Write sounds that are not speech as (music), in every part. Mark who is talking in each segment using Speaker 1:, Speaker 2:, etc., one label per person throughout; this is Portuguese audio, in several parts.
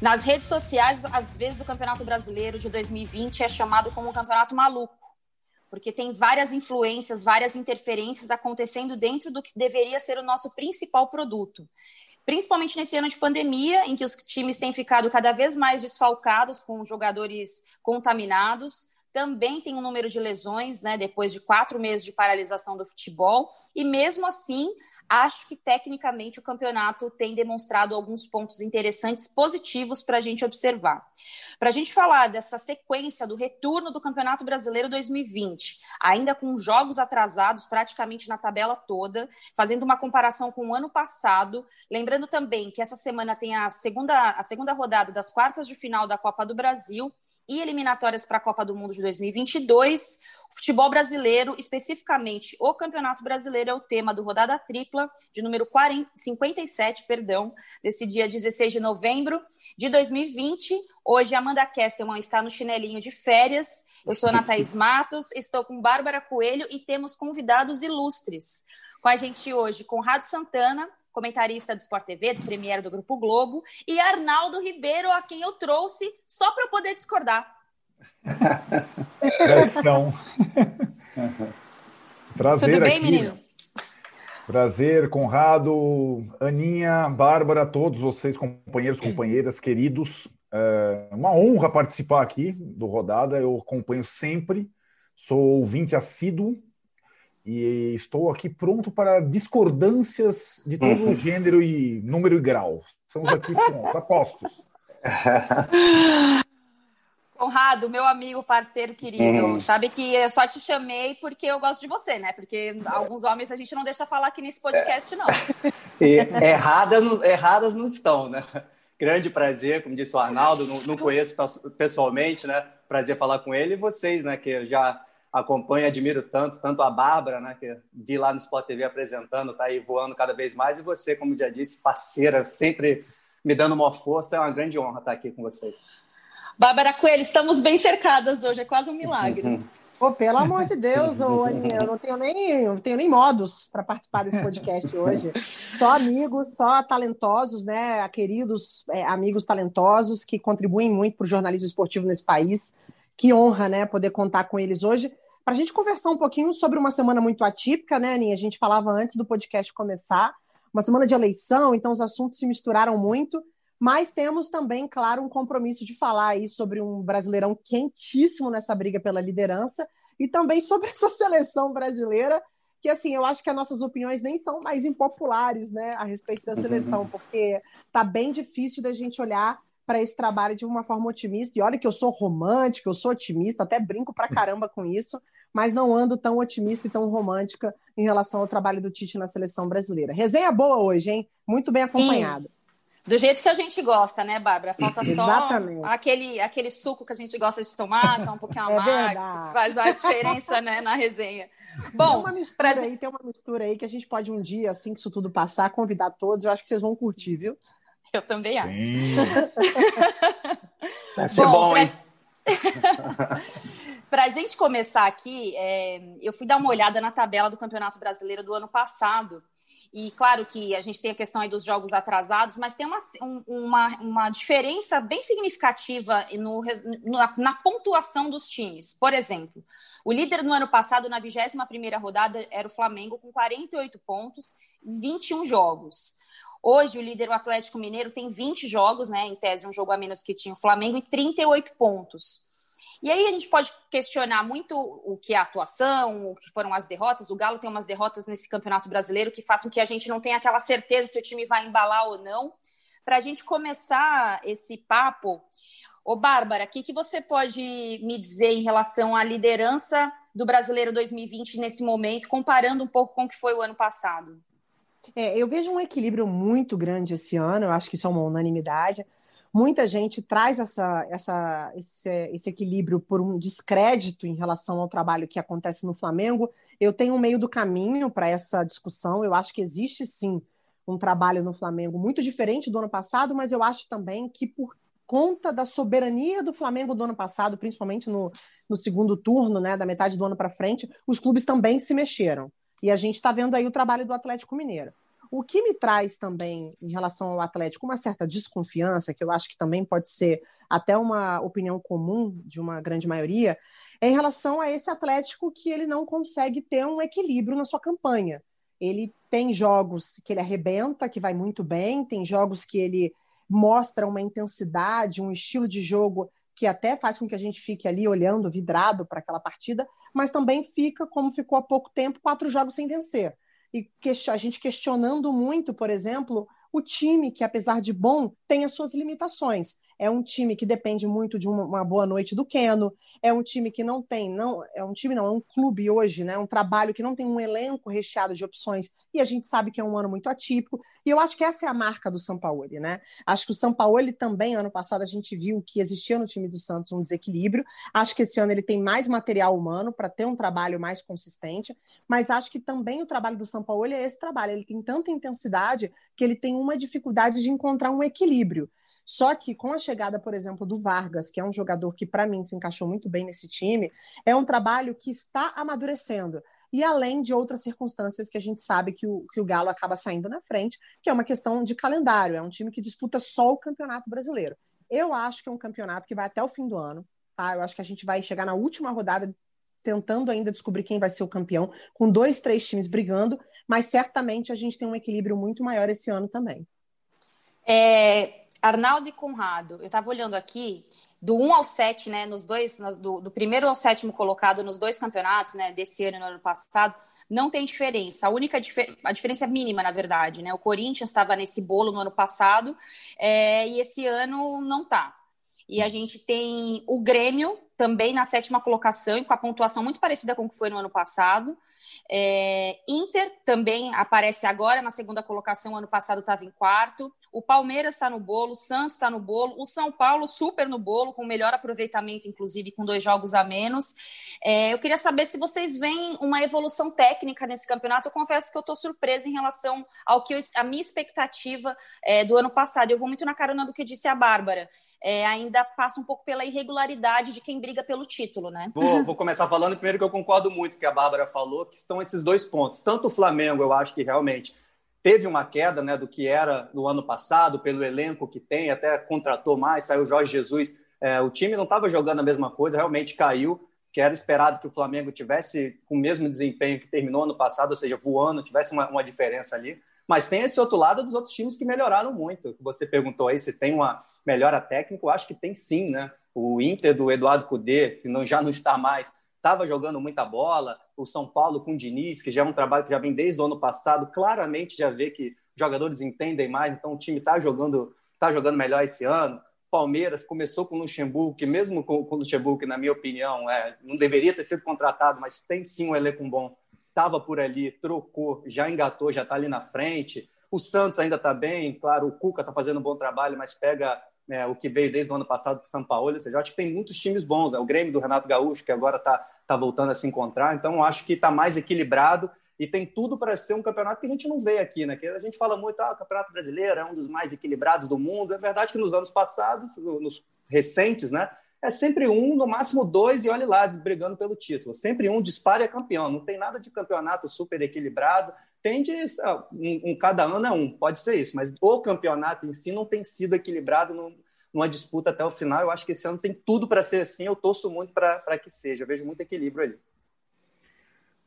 Speaker 1: Nas redes sociais, às vezes o Campeonato Brasileiro de 2020 é chamado como um campeonato maluco, porque tem várias influências, várias interferências acontecendo dentro do que deveria ser o nosso principal produto. Principalmente nesse ano de pandemia, em que os times têm ficado cada vez mais desfalcados, com jogadores contaminados, também tem um número de lesões, né, depois de quatro meses de paralisação do futebol, e mesmo assim acho que tecnicamente o campeonato tem demonstrado alguns pontos interessantes, positivos para a gente observar. Para a gente falar dessa sequência do retorno do Campeonato Brasileiro 2020, ainda com jogos atrasados praticamente na tabela toda, fazendo uma comparação com o ano passado, lembrando também que essa semana tem a segunda, a segunda rodada das quartas de final da Copa do Brasil e eliminatórias para a Copa do Mundo de 2022. O futebol brasileiro, especificamente o Campeonato Brasileiro, é o tema do Rodada Tripla, de número 40, 57, perdão, desse dia 16 de novembro de 2020. Hoje, Amanda Kestelman está no chinelinho de férias. Eu sou Ana Thaís (laughs) Matos, estou com Bárbara Coelho e temos convidados ilustres. Com a gente hoje, Conrado Santana, comentarista do Sport TV, do Premier do Grupo Globo, e Arnaldo Ribeiro, a quem eu trouxe só para poder discordar.
Speaker 2: Tradição. (laughs)
Speaker 1: Prazer Tudo bem, aqui. meninos?
Speaker 2: Prazer, Conrado, Aninha, Bárbara, todos vocês, companheiros, companheiras, queridos. É uma honra participar aqui do Rodada. Eu acompanho sempre, sou ouvinte assíduo e estou aqui pronto para discordâncias de todo uhum. gênero e número e grau. Estamos aqui prontos, apostos. (laughs)
Speaker 1: Conrado, meu amigo, parceiro querido, uhum. sabe que eu só te chamei porque eu gosto de você, né? Porque alguns homens a gente não deixa falar aqui nesse podcast, não. (laughs)
Speaker 3: e erradas, erradas não estão, né? Grande prazer, como disse o Arnaldo, não, não conheço pessoalmente, né? Prazer falar com ele e vocês, né? Que já acompanho e admiro tanto, tanto a Bárbara, né, que vi lá no Sport TV apresentando, tá aí voando cada vez mais, e você, como já disse, parceira, sempre me dando uma força, é uma grande honra estar aqui com vocês.
Speaker 1: Bárbara Coelho, estamos bem cercadas hoje, é quase um milagre. (laughs) Uhum.
Speaker 4: Oh, pelo amor de Deus, oh, Aninha, eu não tenho nem, não tenho nem modos para participar desse podcast hoje. Só amigos, só talentosos, né? Queridos é, amigos talentosos que contribuem muito para o jornalismo esportivo nesse país. Que honra, né, poder contar com eles hoje para a gente conversar um pouquinho sobre uma semana muito atípica, né, Aninha? A gente falava antes do podcast começar, uma semana de eleição, então os assuntos se misturaram muito, mas temos também, claro, um compromisso de falar aí sobre um brasileirão quentíssimo nessa briga pela liderança e também sobre (laughs) essa seleção brasileira, que assim, eu acho que as nossas opiniões nem são mais impopulares, né, a respeito da seleção, (laughs) porque tá bem difícil da gente olhar para esse trabalho de uma forma otimista. E olha que eu sou romântica, eu sou otimista, até brinco pra caramba com isso, mas não ando tão otimista e tão romântica em relação ao trabalho do Tite na seleção brasileira. Resenha boa hoje, hein? Muito bem acompanhado.
Speaker 1: Do jeito que a gente gosta, né, Bárbara? Falta só aquele, aquele suco que a gente gosta de tomar, que é um pouquinho (laughs) é amargo, que faz a diferença né, na resenha.
Speaker 4: Bom, tem uma, mistura pra... aí, tem uma mistura aí que a gente pode um dia, assim que isso tudo passar, convidar todos. Eu acho que vocês vão curtir, viu?
Speaker 1: Eu também acho. (laughs) (laughs)
Speaker 3: Deve ser bom, bom hein? (laughs)
Speaker 1: Para a gente começar aqui, é, eu fui dar uma olhada na tabela do Campeonato Brasileiro do ano passado. E claro que a gente tem a questão aí dos jogos atrasados, mas tem uma, uma, uma diferença bem significativa no, na, na, pontuação dos times. Por exemplo, o líder no ano passado, na 21ª rodada, era o Flamengo, com 48 pontos, 21 jogos. Hoje, o líder, o Atlético Mineiro, tem 20 jogos, né? Em tese, um jogo a menos que tinha o Flamengo, e 38 pontos. E aí a gente pode questionar muito o que é a atuação, o que foram as derrotas. O Galo tem umas derrotas nesse campeonato brasileiro que façam que a gente não tenha aquela certeza se o time vai embalar ou não. Para a gente começar esse papo, ô Bárbara, o que, que você pode me dizer em relação à liderança do Brasileiro 2020 nesse momento, comparando um pouco com o que foi o ano passado?
Speaker 4: É, eu vejo um equilíbrio muito grande esse ano, eu acho que isso é uma unanimidade. Muita gente traz essa, essa, esse, esse equilíbrio por um descrédito em relação ao trabalho que acontece no Flamengo. Eu tenho um meio do caminho para essa discussão. Eu acho que existe sim um trabalho no Flamengo muito diferente do ano passado, mas eu acho também que por conta da soberania do Flamengo do ano passado, principalmente no, no segundo turno, né, da metade do ano para frente, os clubes também se mexeram. E a gente está vendo aí o trabalho do Atlético Mineiro. O que me traz também, em relação ao Atlético, uma certa desconfiança, que eu acho que também pode ser até uma opinião comum de uma grande maioria, é em relação a esse Atlético que ele não consegue ter um equilíbrio na sua campanha. Ele tem jogos que ele arrebenta, que vai muito bem, tem jogos que ele mostra uma intensidade, um estilo de jogo que até faz com que a gente fique ali olhando, vidrado para aquela partida, mas também fica, como ficou há pouco tempo, quatro jogos sem vencer. E a gente questionando muito, por exemplo, o time que, apesar de bom, tem as suas limitações. É um time que depende muito de uma, uma, boa noite do Keno, é um time que não tem, não, é um time não, é um clube hoje, né? Um trabalho que não tem um elenco recheado de opções, e a gente sabe que é um ano muito atípico, e eu acho que essa é a marca do São Paulo, né? Acho que o São Paulo também, ano passado, a gente viu que existia no time do Santos um desequilíbrio. Acho que esse ano ele tem mais material humano para ter um trabalho mais consistente, mas acho que também o trabalho do São Paulo é esse trabalho. Ele tem tanta intensidade que ele tem uma dificuldade de encontrar um equilíbrio. Só que com a chegada, por exemplo, do Vargas, que é um jogador que para mim se encaixou muito bem nesse time, é um trabalho que está amadurecendo. E além de outras circunstâncias que a gente sabe que o, que o Galo acaba saindo na frente, que é uma questão de calendário, é um time que disputa só o Campeonato Brasileiro. Eu acho que é um campeonato que vai até o fim do ano, tá? Eu acho que a gente vai chegar na última rodada tentando ainda descobrir quem vai ser o campeão, com dois, três times brigando, mas certamente a gente tem um equilíbrio muito maior esse ano também.
Speaker 1: É, Arnaldo e Conrado, eu estava olhando aqui, do 1 ao 7, né, nos dois, do, do, primeiro ao sétimo colocado nos dois campeonatos, né, desse ano e no ano passado, não tem diferença. A única a diferença é mínima, na verdade, né? O Corinthians estava nesse bolo no ano passado é, e esse ano não está. E a gente tem o Grêmio também na sétima colocação e com a pontuação muito parecida com o que foi no ano passado. É, Inter também aparece agora na segunda colocação, ano passado estava em quarto. O Palmeiras está no bolo, o Santos está no bolo, o São Paulo super no bolo, com melhor aproveitamento, inclusive com dois jogos a menos. É, eu queria saber se vocês veem uma evolução técnica nesse campeonato. Eu confesso que eu estou surpresa em relação ao que eu, a minha expectativa é, do ano passado. Eu vou muito na carona do que disse a Bárbara. É, ainda passa um pouco pela irregularidade de quem briga pelo título, né?
Speaker 3: Vou, vou começar falando primeiro que eu concordo muito com o que a Bárbara falou, que estão esses dois pontos. Tanto o Flamengo, eu acho que realmente teve uma queda né, do que era no ano passado, pelo elenco que tem, até contratou mais, saiu Jorge Jesus. É, o time não estava jogando a mesma coisa, realmente caiu, que era esperado que o Flamengo tivesse com o mesmo desempenho que terminou ano passado, ou seja, voando, tivesse uma, uma diferença ali. Mas tem esse outro lado dos outros times que melhoraram muito. Você perguntou aí se tem uma melhora técnica, eu acho que tem sim, né? O Inter do Eduardo Cudê, que não, já não está mais, estava jogando muita bola. O São Paulo com o Diniz, que já é um trabalho que já vem desde o ano passado, claramente já vê que jogadores entendem mais, então o time está jogando, tá jogando melhor esse ano. Palmeiras começou com o Luxemburgo, que mesmo com, o Luxemburgo, que na minha opinião é, não deveria ter sido contratado, mas tem sim um elenco bom, estava por ali, trocou, já engatou, já está ali na frente. O Santos ainda está bem, claro, o Cuca está fazendo um bom trabalho, mas pega né, o que veio desde o ano passado do São Paulo, ou seja, eu acho que tem muitos times bons, né? o Grêmio do Renato Gaúcho, que agora está tá voltando a se encontrar, então acho que está mais equilibrado e tem tudo para ser um campeonato que a gente não vê aqui, né? Que a gente fala muito, ah, o Campeonato Brasileiro é um dos mais equilibrados do mundo. É verdade que nos anos passados, nos recentes, né? É sempre um, no máximo dois, e olhe lá, brigando pelo título. Sempre um dispara e é campeão. Não tem nada de campeonato super equilibrado. Tem de. Um, um, cada ano é um, pode ser isso, mas o campeonato em si não tem sido equilibrado numa disputa até o final. Eu acho que esse ano tem tudo para ser assim. Eu torço muito para que seja. Eu vejo muito equilíbrio ali.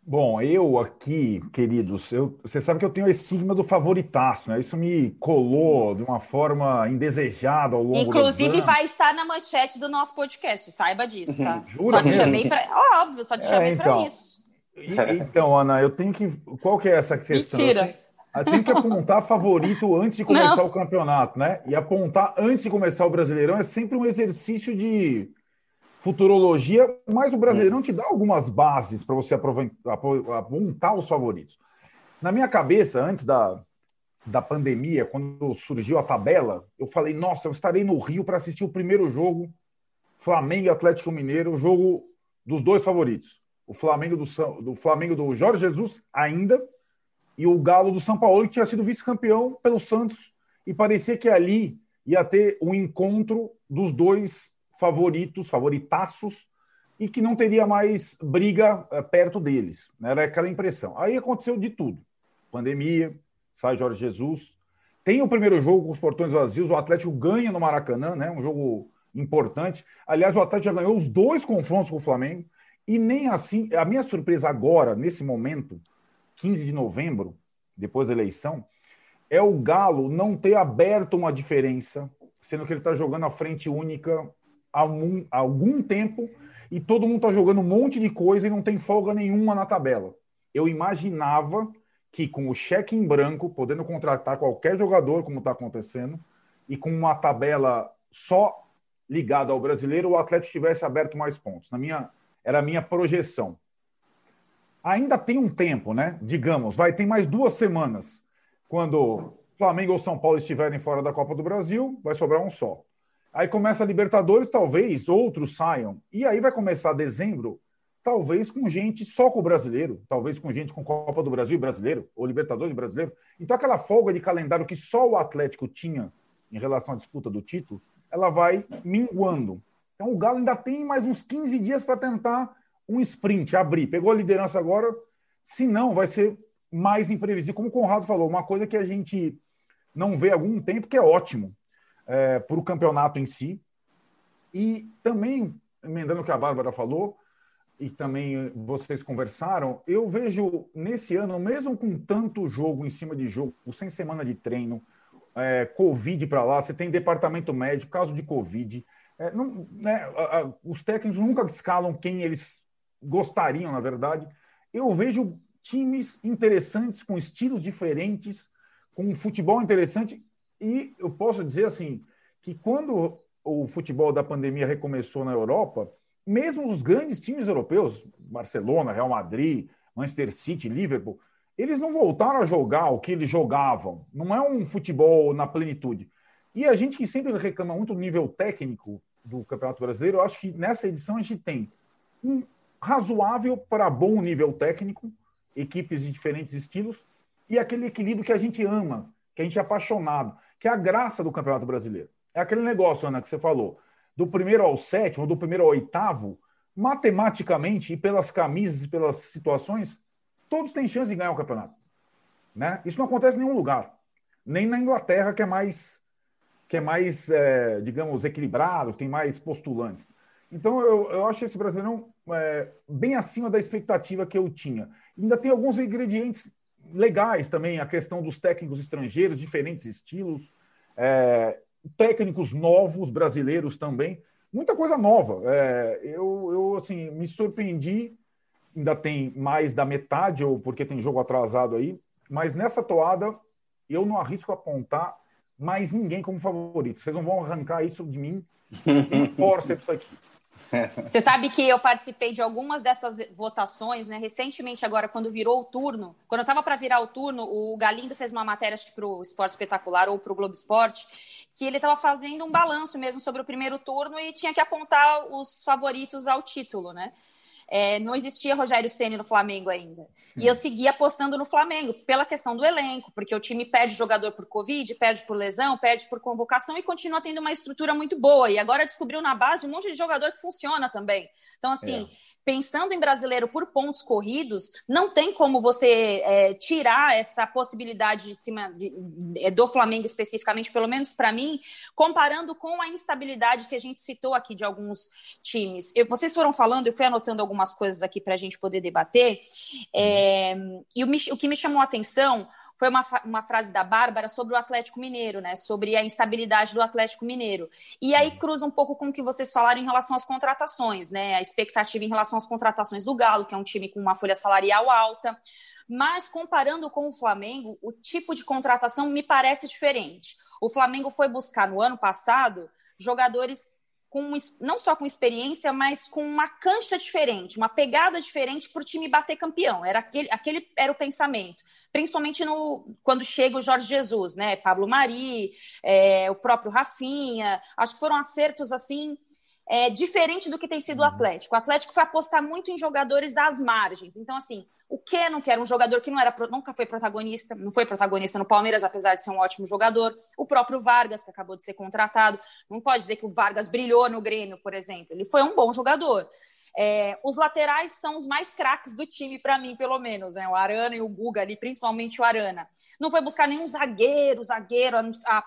Speaker 2: Bom, eu aqui, queridos, eu, você sabe que eu tenho o estigma do favoritaço, né? Isso me colou de uma forma indesejada ao longo
Speaker 1: Inclusive, vai estar na manchete do nosso podcast, saiba disso, tá? (laughs)
Speaker 2: Jura
Speaker 1: só te chamei para. Óbvio, só te é, chamei então, para isso.
Speaker 2: E, então, Ana, eu tenho que. Qual que é essa questão?
Speaker 1: Mentira.
Speaker 2: Eu tenho que apontar favorito antes de (laughs) começar Não. o campeonato, né? E apontar antes de começar o Brasileirão é sempre um exercício de futurologia, mas o Brasileirão te dá algumas bases para você apontar os favoritos. Na minha cabeça, antes da, da pandemia, quando surgiu a tabela, eu falei: nossa, eu estarei no Rio para assistir o primeiro jogo Flamengo e Atlético Mineiro, o jogo dos dois favoritos. O Flamengo do, do Flamengo do Jorge Jesus ainda e o Galo do São Paulo, que tinha sido vice-campeão pelo Santos, e parecia que ali ia ter um encontro dos dois favoritos, favoritaços, e que não teria mais briga eh, perto deles. Né? Era aquela impressão. Aí aconteceu de tudo: pandemia, sai Jorge Jesus. Tem o primeiro jogo com os portões vazios, o Atlético ganha no Maracanã, né? Um jogo importante. Aliás, o Atlético já ganhou os dois confrontos com o Flamengo. E nem assim, a minha surpresa agora, nesse momento, 15 de novembro, depois da eleição, é o Galo não ter aberto uma diferença, sendo que ele está jogando a frente única há, um, há algum tempo e todo mundo está jogando um monte de coisa e não tem folga nenhuma na tabela. Eu imaginava que com o cheque em branco, podendo contratar qualquer jogador, como está acontecendo, e com uma tabela só ligada ao brasileiro, o Atlético tivesse aberto mais pontos. Na minha, era a minha projeção. Ainda tem um tempo, né? Digamos, vai ter mais duas semanas. Quando Flamengo ou São Paulo estiverem fora da Copa do Brasil, vai sobrar um só. Aí começa a Libertadores, talvez outros saiam. E aí vai começar dezembro, talvez com gente só com o brasileiro, talvez com gente com Copa do Brasil e brasileiro, ou Libertadores brasileiro. Então aquela folga de calendário que só o Atlético tinha em relação à disputa do título, ela vai minguando. Então o Galo ainda tem mais uns 15 dias para tentar um sprint, abrir. Pegou a liderança agora, se não, vai ser mais imprevisível. Como o Conrado falou, uma coisa que a gente não vê há algum tempo, que é ótimo é, para o campeonato em si. E também, emendando o que a Bárbara falou, e também vocês conversaram, eu vejo nesse ano, mesmo com tanto jogo em cima de jogo, sem semana de treino, é, Covid para lá, você tem departamento médico, caso de Covid. É, não, né, a, a, os técnicos nunca escalam quem eles gostariam, na verdade. Eu vejo times interessantes, com estilos diferentes, com um futebol interessante. E eu posso dizer assim que quando o futebol da pandemia recomeçou na Europa, mesmo os grandes times europeus, Barcelona, Real Madrid, Manchester City, Liverpool, eles não voltaram a jogar o que eles jogavam. Não é um futebol na plenitude. E a gente que sempre reclama muito do nível técnico do Campeonato Brasileiro, eu acho que nessa edição a gente tem um razoável para bom nível técnico, equipes de diferentes estilos, e aquele equilíbrio que a gente ama, que a gente é apaixonado, que é a graça do Campeonato Brasileiro. É aquele negócio, Ana, que você falou, do primeiro ao sétimo, do primeiro ao oitavo, matematicamente e pelas camisas e pelas situações, todos têm chance de ganhar o campeonato. Né? Isso não acontece em nenhum lugar. Nem na Inglaterra, que é mais, que é mais é, digamos, equilibrado, tem mais postulantes. Então, eu, eu acho esse Brasileirão é, bem acima da expectativa que eu tinha. Ainda tem alguns ingredientes legais também, a questão dos técnicos estrangeiros, diferentes estilos, é, técnicos novos, brasileiros também, muita coisa nova. É, eu, eu, assim, me surpreendi, ainda tem mais da metade, ou porque tem jogo atrasado aí, mas nessa toada eu não arrisco apontar mais ninguém como favorito. Vocês não vão arrancar isso de mim. (laughs) Tem forceps aqui.
Speaker 1: Você sabe que eu participei de algumas dessas votações, né? Recentemente, agora, quando virou o turno, quando eu estava para virar o turno, o Galindo fez uma matéria, acho que para o Esporte Espetacular ou para o Globo Esporte, que ele estava fazendo um balanço mesmo sobre o primeiro turno e tinha que apontar os favoritos ao título, né? É, não existia Rogério Ceni no Flamengo ainda. E eu seguia apostando no Flamengo, pela questão do elenco, porque o time perde jogador por Covid, perde por lesão, perde por convocação e continua tendo uma estrutura muito boa. E agora descobriu na base um monte de jogador que funciona também. Então, assim. É pensando em brasileiro por pontos corridos, não tem como você é, tirar essa possibilidade de cima de, de, do Flamengo especificamente, pelo menos para mim, comparando com a instabilidade que a gente citou aqui de alguns times. Eu, vocês foram falando, eu fui anotando algumas coisas aqui para a gente poder debater, é, e o, o que me chamou a atenção foi uma, uma frase da Bárbara sobre o Atlético Mineiro, né? Sobre a instabilidade do Atlético Mineiro. E aí cruza um pouco com o que vocês falaram em relação às contratações, né? A expectativa em relação às contratações do Galo, que é um time com uma folha salarial alta. Mas comparando com o Flamengo, o tipo de contratação me parece diferente. O Flamengo foi buscar no ano passado jogadores com não só com experiência, mas com uma cancha diferente, uma pegada diferente para o time bater campeão. Era aquele, aquele era o pensamento principalmente no, quando chega o Jorge Jesus, né? Pablo Mari, é, o próprio Rafinha. Acho que foram acertos assim. É, diferente do que tem sido o uhum. Atlético. O Atlético foi apostar muito em jogadores das margens. Então, assim, o que não quer um jogador que não era, nunca foi protagonista, não foi protagonista no Palmeiras, apesar de ser um ótimo jogador. O próprio Vargas, que acabou de ser contratado. Não pode dizer que o Vargas brilhou no Grêmio, por exemplo. Ele foi um bom jogador. É, os laterais são os mais craques do time, para mim, pelo menos, né? O Arana e o Guga ali, principalmente o Arana. Não foi buscar nenhum zagueiro, zagueiro,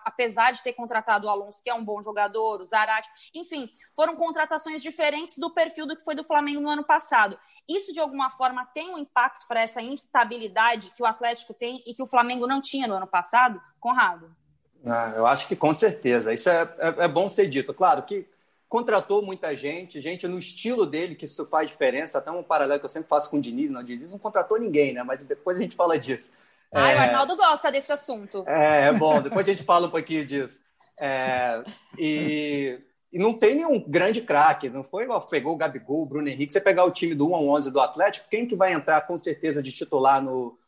Speaker 1: apesar de ter contratado o Alonso, que é um bom jogador, o Zarate. Enfim, foram contratações diferentes do perfil do que foi do Flamengo no ano passado. Isso, de alguma forma, tem um impacto para essa instabilidade que o Atlético tem e que o Flamengo não tinha no ano passado? Conrado?
Speaker 3: Ah, eu acho que com certeza. Isso é, é, é bom ser dito. Claro que contratou muita gente, gente no estilo dele, que isso faz diferença. Até um paralelo que eu sempre faço com o Diniz. Não, o Diniz não contratou ninguém, né? Mas depois a gente fala disso.
Speaker 1: Ah, é... o Arnaldo gosta desse assunto.
Speaker 3: É, é bom. Depois a gente fala um pouquinho disso. É, e, e, não tem nenhum grande craque. Não foi igual pegou o Gabigol, o Bruno Henrique. Você pegar o time do 1 ao 11 do Atlético, quem que vai entrar com certeza de titular no,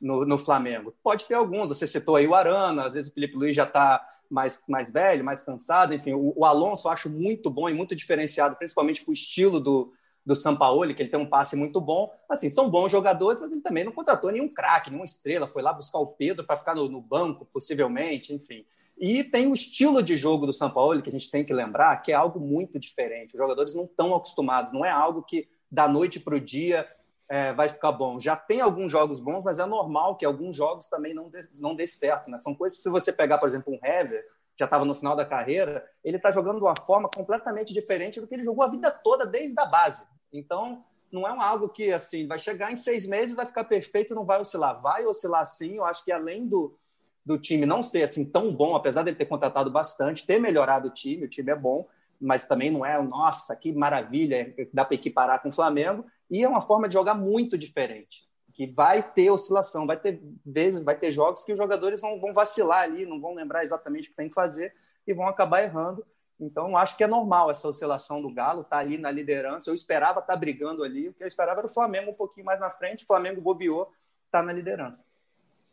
Speaker 3: no, no Flamengo? Pode ter alguns. Você citou aí o Arana. Às vezes o Felipe Luiz já está mais, mais velho, mais cansado. Enfim, o, o, Alonso eu acho muito bom e muito diferenciado, principalmente com o estilo do, do Sampaoli, que ele tem um passe muito bom. Assim, são bons jogadores, mas ele também não contratou nenhum craque, nenhuma estrela. Foi lá buscar o Pedro para ficar no, no, banco, possivelmente, enfim. E tem o estilo de jogo do Sampaoli, que a gente tem que lembrar, que é algo muito diferente. Os jogadores não estão acostumados, não é algo que da noite para o dia é, vai ficar bom. Já tem alguns jogos bons, mas é normal que alguns jogos também não dê, não dê certo. Né? São coisas que, se você pegar, por exemplo, um Hever, já estava no final da carreira, ele está jogando de uma forma completamente diferente do que ele jogou a vida toda desde a base. Então, não é um algo que assim vai chegar em seis meses, vai ficar perfeito, não vai oscilar. Vai oscilar sim. Eu acho que além do, do time não ser assim tão bom, apesar dele ter contratado bastante, ter melhorado o time, o time é bom, mas também não é, nossa, que maravilha, dá para equiparar com o Flamengo. E é uma forma de jogar muito diferente, que vai ter oscilação, vai ter vezes, vai ter jogos que os jogadores vão, vão vacilar ali, não vão lembrar exatamente o que tem que fazer e vão acabar errando. Então, acho que é normal essa oscilação do Galo, tá ali na liderança. Eu esperava estar tá brigando ali, o que eu esperava era o Flamengo um pouquinho mais na frente. O Flamengo bobeou, está na liderança.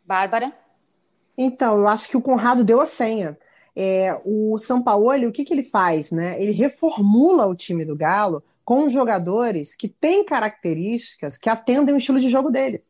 Speaker 1: Bárbara?
Speaker 4: Então, eu acho que o Conrado deu a senha. É, o Sampaoli, o que, que ele faz? Né? Ele reformula o time do Galo com jogadores que têm características que atendem o estilo de jogo dele.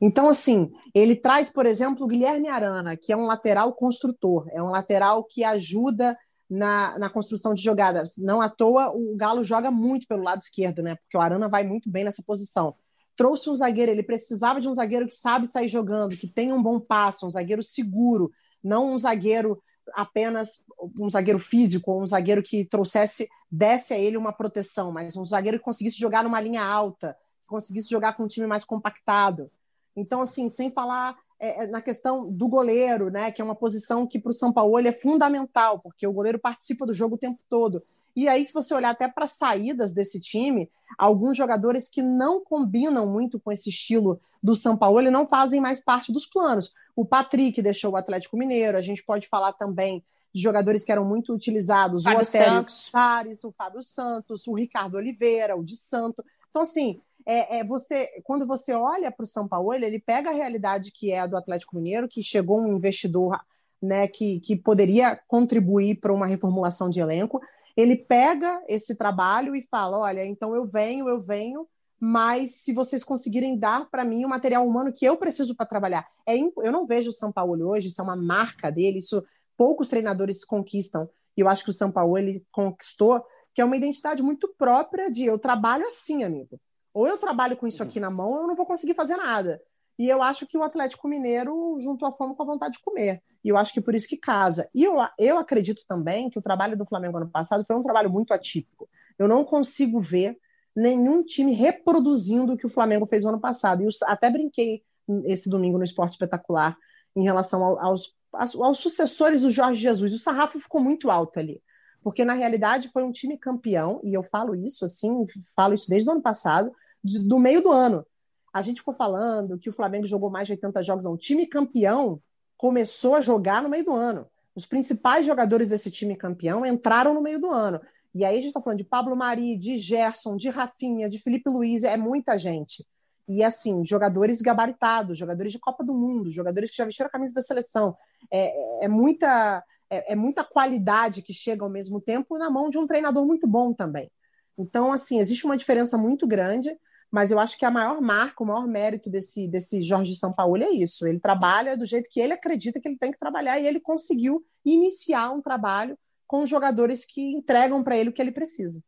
Speaker 4: Então, assim, ele traz, por exemplo, o Guilherme Arana, que é um lateral construtor, é um lateral que ajuda na, na construção de jogadas. Não à toa, o Galo joga muito pelo lado esquerdo, né? Porque o Arana vai muito bem nessa posição. Trouxe um zagueiro, ele precisava de um zagueiro que sabe sair jogando, que tem um bom passo, um zagueiro seguro, não um zagueiro apenas um zagueiro físico, ou um zagueiro que trouxesse, desse a ele uma proteção, mas um zagueiro que conseguisse jogar numa linha alta, que conseguisse jogar com um time mais compactado. Então, assim, sem falar é, é na questão do goleiro, né, que é uma posição que para o São Paulo é fundamental, porque o goleiro participa do jogo o tempo todo. E aí, se você olhar até para as saídas desse time, alguns jogadores que não combinam muito com esse estilo do São Paulo não fazem mais parte dos planos. O Patrick deixou o Atlético Mineiro, a gente pode falar também de jogadores que eram muito utilizados,
Speaker 1: Fábio
Speaker 4: o
Speaker 1: Santos.
Speaker 4: Pares, o Fábio Santos, o Ricardo Oliveira, o de Santo. Então, assim, é, é, você quando você olha para o São Paulo, ele pega a realidade que é a do Atlético Mineiro, que chegou um investidor né, que, que poderia contribuir para uma reformulação de elenco, ele pega esse trabalho e fala: olha, então eu venho, eu venho, mas se vocês conseguirem dar para mim o material humano que eu preciso para trabalhar. É. Eu não vejo o São Paulo hoje, isso é uma marca dele, isso poucos treinadores conquistam. E eu acho que o São Paulo ele conquistou, que é uma identidade muito própria de eu trabalho assim, amigo. Ou eu trabalho com isso aqui na mão, ou eu não vou conseguir fazer nada. E eu acho que o Atlético Mineiro juntou a fome com a vontade de comer. E eu acho que por isso que casa. E eu, eu acredito também que o trabalho do Flamengo ano passado foi um trabalho muito atípico. Eu não consigo ver nenhum time reproduzindo o que o Flamengo fez no ano passado. E eu até brinquei esse domingo no Esporte Espetacular em relação aos, aos, aos sucessores do Jorge Jesus. O sarrafo ficou muito alto ali. Porque, na realidade, foi um time campeão, e eu falo isso assim, falo isso desde o ano passado, do meio do ano a gente ficou falando que o Flamengo jogou mais de 80 jogos, não. O time campeão começou a jogar no meio do ano. Os principais jogadores desse time campeão entraram no meio do ano. E aí a gente está falando de Pablo Mari, de Gerson, de Rafinha, de Felipe Luiz, é muita gente. E assim, jogadores gabaritados, jogadores de Copa do Mundo, jogadores que já vestiram a camisa da seleção. É, é muita, é, é muita qualidade que chega ao mesmo tempo na mão de um treinador muito bom também. Então, assim, existe uma diferença muito grande mas eu acho que a maior marca, o maior mérito desse, desse Jorge Sampaoli é isso. Ele trabalha do jeito que ele acredita que ele tem que trabalhar e ele conseguiu iniciar um trabalho com jogadores que entregam para ele o que ele precisa.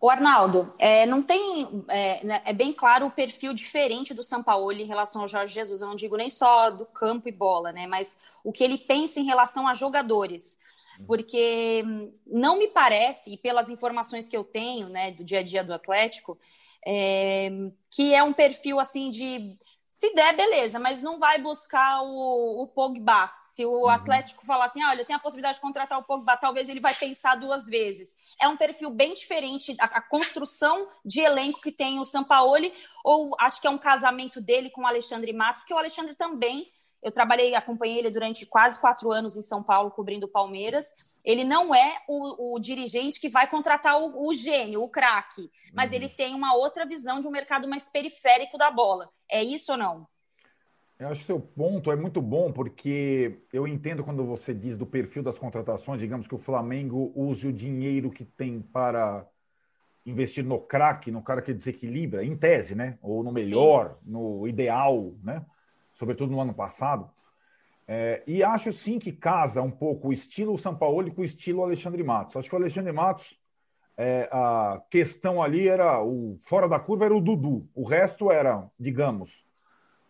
Speaker 1: O Arnaldo, é, não tem. É, né, é, bem claro o perfil diferente do Sampaoli em relação ao Jorge Jesus. Eu não digo nem só do campo e bola, né? Mas o que ele pensa em relação a jogadores. Porque hum, não me parece, e pelas informações que eu tenho, né, do dia a dia do Atlético, é, que é um perfil assim de se der, beleza, mas não vai buscar o, o Pogba. Se o uhum. Atlético falar assim, ah, olha, tem a possibilidade de contratar o Pogba, talvez ele vai pensar duas vezes. É um perfil bem diferente, a, a construção de elenco que tem o Sampaoli, ou acho que é um casamento dele com o Alexandre Matos, porque o Alexandre também eu trabalhei, acompanhei ele durante quase quatro anos em São Paulo, cobrindo o Palmeiras. Ele não é o, o dirigente que vai contratar o, o gênio, o craque, mas uhum. ele tem uma outra visão de um mercado mais periférico da bola. É isso ou não?
Speaker 2: Eu acho que seu ponto é muito bom, porque eu entendo quando você diz do perfil das contratações, digamos que o Flamengo use o dinheiro que tem para investir no craque, no cara que desequilibra, em tese, né? Ou no melhor, Sim. no ideal, né? Sobretudo no ano passado. É, e acho sim que casa um pouco o estilo São Paulo com o estilo Alexandre Matos. Acho que o Alexandre Matos, é, a questão ali era o fora da curva era o Dudu. O resto era, digamos,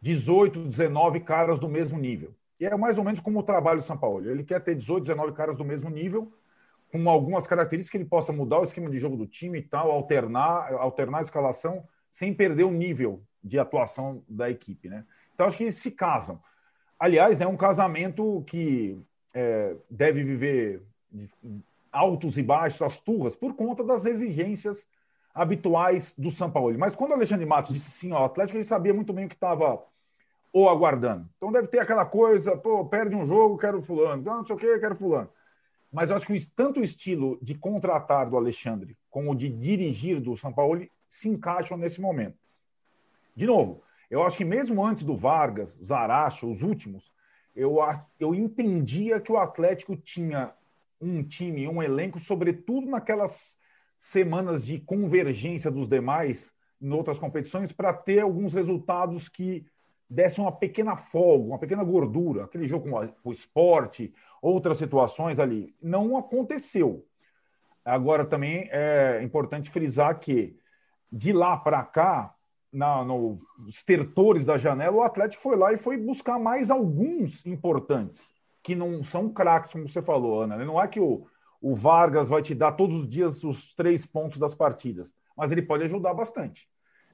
Speaker 2: 18, 19 caras do mesmo nível. E é mais ou menos como o trabalho do São Paulo. Ele quer ter 18, 19 caras do mesmo nível, com algumas características que ele possa mudar o esquema de jogo do time e tal, alternar, alternar a escalação sem perder o nível de atuação da equipe, né? Então, acho que eles se casam. Aliás, é né, um casamento que é, deve viver altos e baixos, as turras, por conta das exigências habituais do São Paulo. Mas quando o Alexandre Matos disse sim ao Atlético, ele sabia muito bem o que estava ou aguardando. Então deve ter aquela coisa, pô, perde um jogo, quero fulano, não, sei o que, quero fulano. Mas eu acho que tanto o estilo de contratar do Alexandre como o de dirigir do São Paulo se encaixam nesse momento. De novo, eu acho que mesmo antes do Vargas, Zaracho, os últimos, eu, eu entendia que o Atlético tinha um time, um elenco, sobretudo naquelas semanas de convergência dos demais em outras competições, para ter alguns resultados que dessem uma pequena folga, uma pequena gordura. Aquele jogo com o esporte, outras situações ali. Não aconteceu. Agora, também é importante frisar que de lá para cá, na, nos estertores da janela, o Atlético foi lá e foi buscar mais alguns importantes, que não são craques, como você falou, Ana. Não é que o, o Vargas vai te dar todos os dias os três pontos das partidas, mas ele pode ajudar bastante.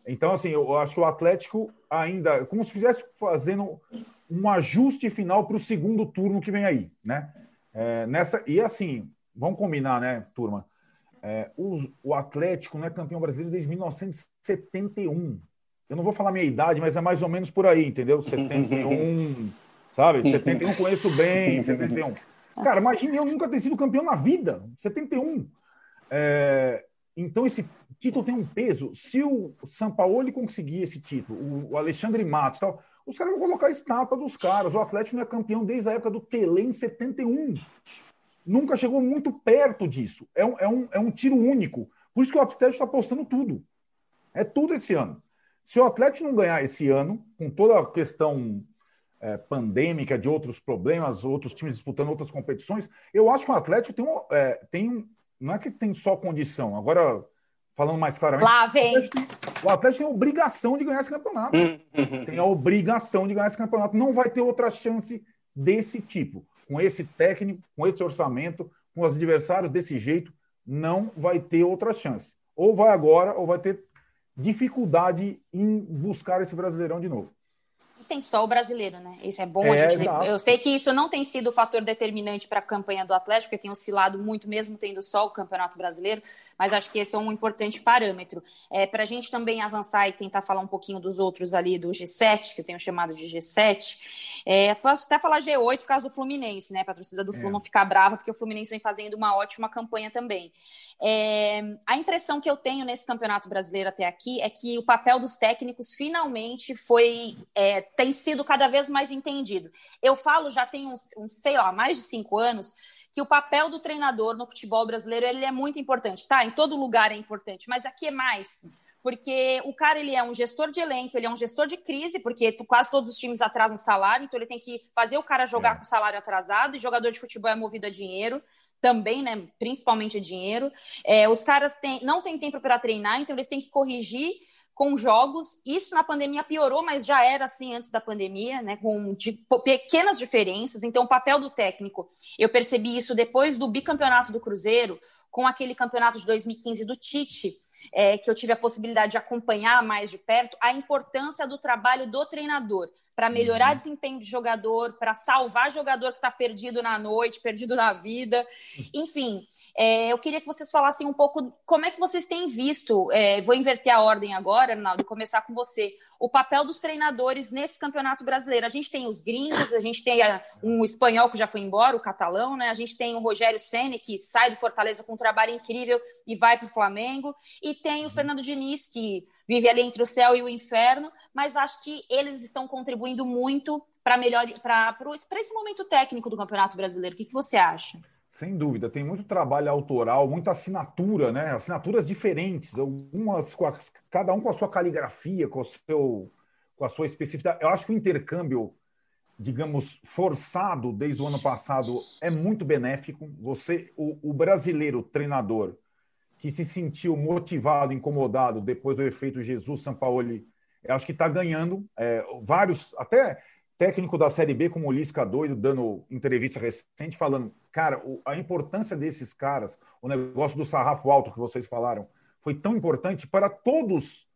Speaker 2: Então, assim, eu acho que o Atlético ainda, como se estivesse fazendo um ajuste final para o segundo turno que vem aí, né? É, nessa, e assim, vamos combinar, né, turma? É, o, o, Atlético não é campeão brasileiro desde 1971. Eu não vou falar minha idade, mas é mais ou menos por aí, entendeu? 71, sabe? (laughs) 71 conheço bem, 71. Cara, imagine eu nunca ter sido campeão na vida. 71. É, então esse título tem um peso. Se o Sampaoli conseguir esse título, o Alexandre Matos tal, os caras vão colocar a estátua dos caras. O Atlético não é campeão desde a época do Telê em 71 nunca chegou muito perto disso. É um, é um, é um tiro único. Por isso que o Atlético está apostando tudo. É tudo esse ano. Se o Atlético não ganhar esse ano, com toda a questão é, pandêmica de outros problemas, outros times disputando outras competições, eu acho que o Atlético tem um, é, tem um. Não é que tem só condição. Agora, falando mais claramente.
Speaker 1: Lá vem.
Speaker 2: O Atlético tem a obrigação de ganhar esse campeonato. tem a obrigação de ganhar esse campeonato. Não vai ter outra chance desse tipo com esse técnico, com esse orçamento, com os adversários desse jeito, não vai ter outra chance. Ou vai agora, ou vai ter dificuldade em buscar esse Brasileirão de novo
Speaker 1: tem só o brasileiro, né? Isso é bom é, a gente. Eu sei que isso não tem sido o fator determinante para a campanha do Atlético, porque tem oscilado muito, mesmo tendo só o Campeonato Brasileiro, mas acho que esse é um importante parâmetro. É, para a gente também avançar e tentar falar um pouquinho dos outros ali do G7, que eu tenho chamado de G7, é, posso até falar G8 por causa do Fluminense, né? Para a torcida do Flu é. não ficar brava, porque o Fluminense vem fazendo uma ótima campanha também. É, a impressão que eu tenho nesse Campeonato Brasileiro até aqui é que o papel dos técnicos finalmente foi é, tem sido cada vez mais entendido. Eu falo já tem uns, um, sei lá, mais de cinco anos que o papel do treinador no futebol brasileiro ele é muito importante, tá? Em todo lugar é importante, mas aqui é mais porque o cara ele é um gestor de elenco, ele é um gestor de crise, porque quase todos os times atrasam salário, então ele tem que fazer o cara jogar é. com salário atrasado, e jogador de futebol é movido a dinheiro. também, né? Principalmente dinheiro. É, os caras têm, não têm tempo para treinar, então eles têm que corrigir com jogos. Isso na pandemia piorou, mas já era assim antes da pandemia, né? Com de, pequenas diferenças. Então, o papel do técnico, eu percebi isso depois do bicampeonato do Cruzeiro, com aquele campeonato de 2015 do Tite, é, que eu tive a possibilidade de acompanhar mais de perto, a importância do trabalho do treinador para melhorar uhum. desempenho de jogador, para salvar jogador que está perdido na noite, perdido na vida. Enfim, é, eu queria que vocês falassem um pouco como é que vocês têm visto. É, vou inverter a ordem agora, Arnaldo, começar com você. O papel dos treinadores nesse campeonato brasileiro. A gente tem os gringos, a gente tem um espanhol que já foi embora, o catalão, né? A gente tem o Rogério Ceni que sai do Fortaleza com um trabalho incrível e vai para o Flamengo, e tem o uhum. Fernando Diniz que vive ali entre o céu e o inferno, mas acho que eles estão contribuindo muito para melhor para esse momento técnico do Campeonato Brasileiro. O que, que você acha?
Speaker 2: Sem dúvida, tem muito trabalho autoral, muita assinatura, né? Assinaturas diferentes, algumas com a, cada um com a sua caligrafia, com, o seu, com a sua especificidade. Eu acho que o intercâmbio, digamos, forçado desde o ano passado é muito benéfico. Você, o, o brasileiro treinador, que se sentiu motivado, incomodado depois do efeito Jesus Sampaoli, acho que está ganhando. É, vários, até técnico da Série B, como o Lisca Doido, dando entrevista recente, falando, cara, o, a importância desses caras, o negócio do sarrafo alto que vocês falaram, foi tão importante para todos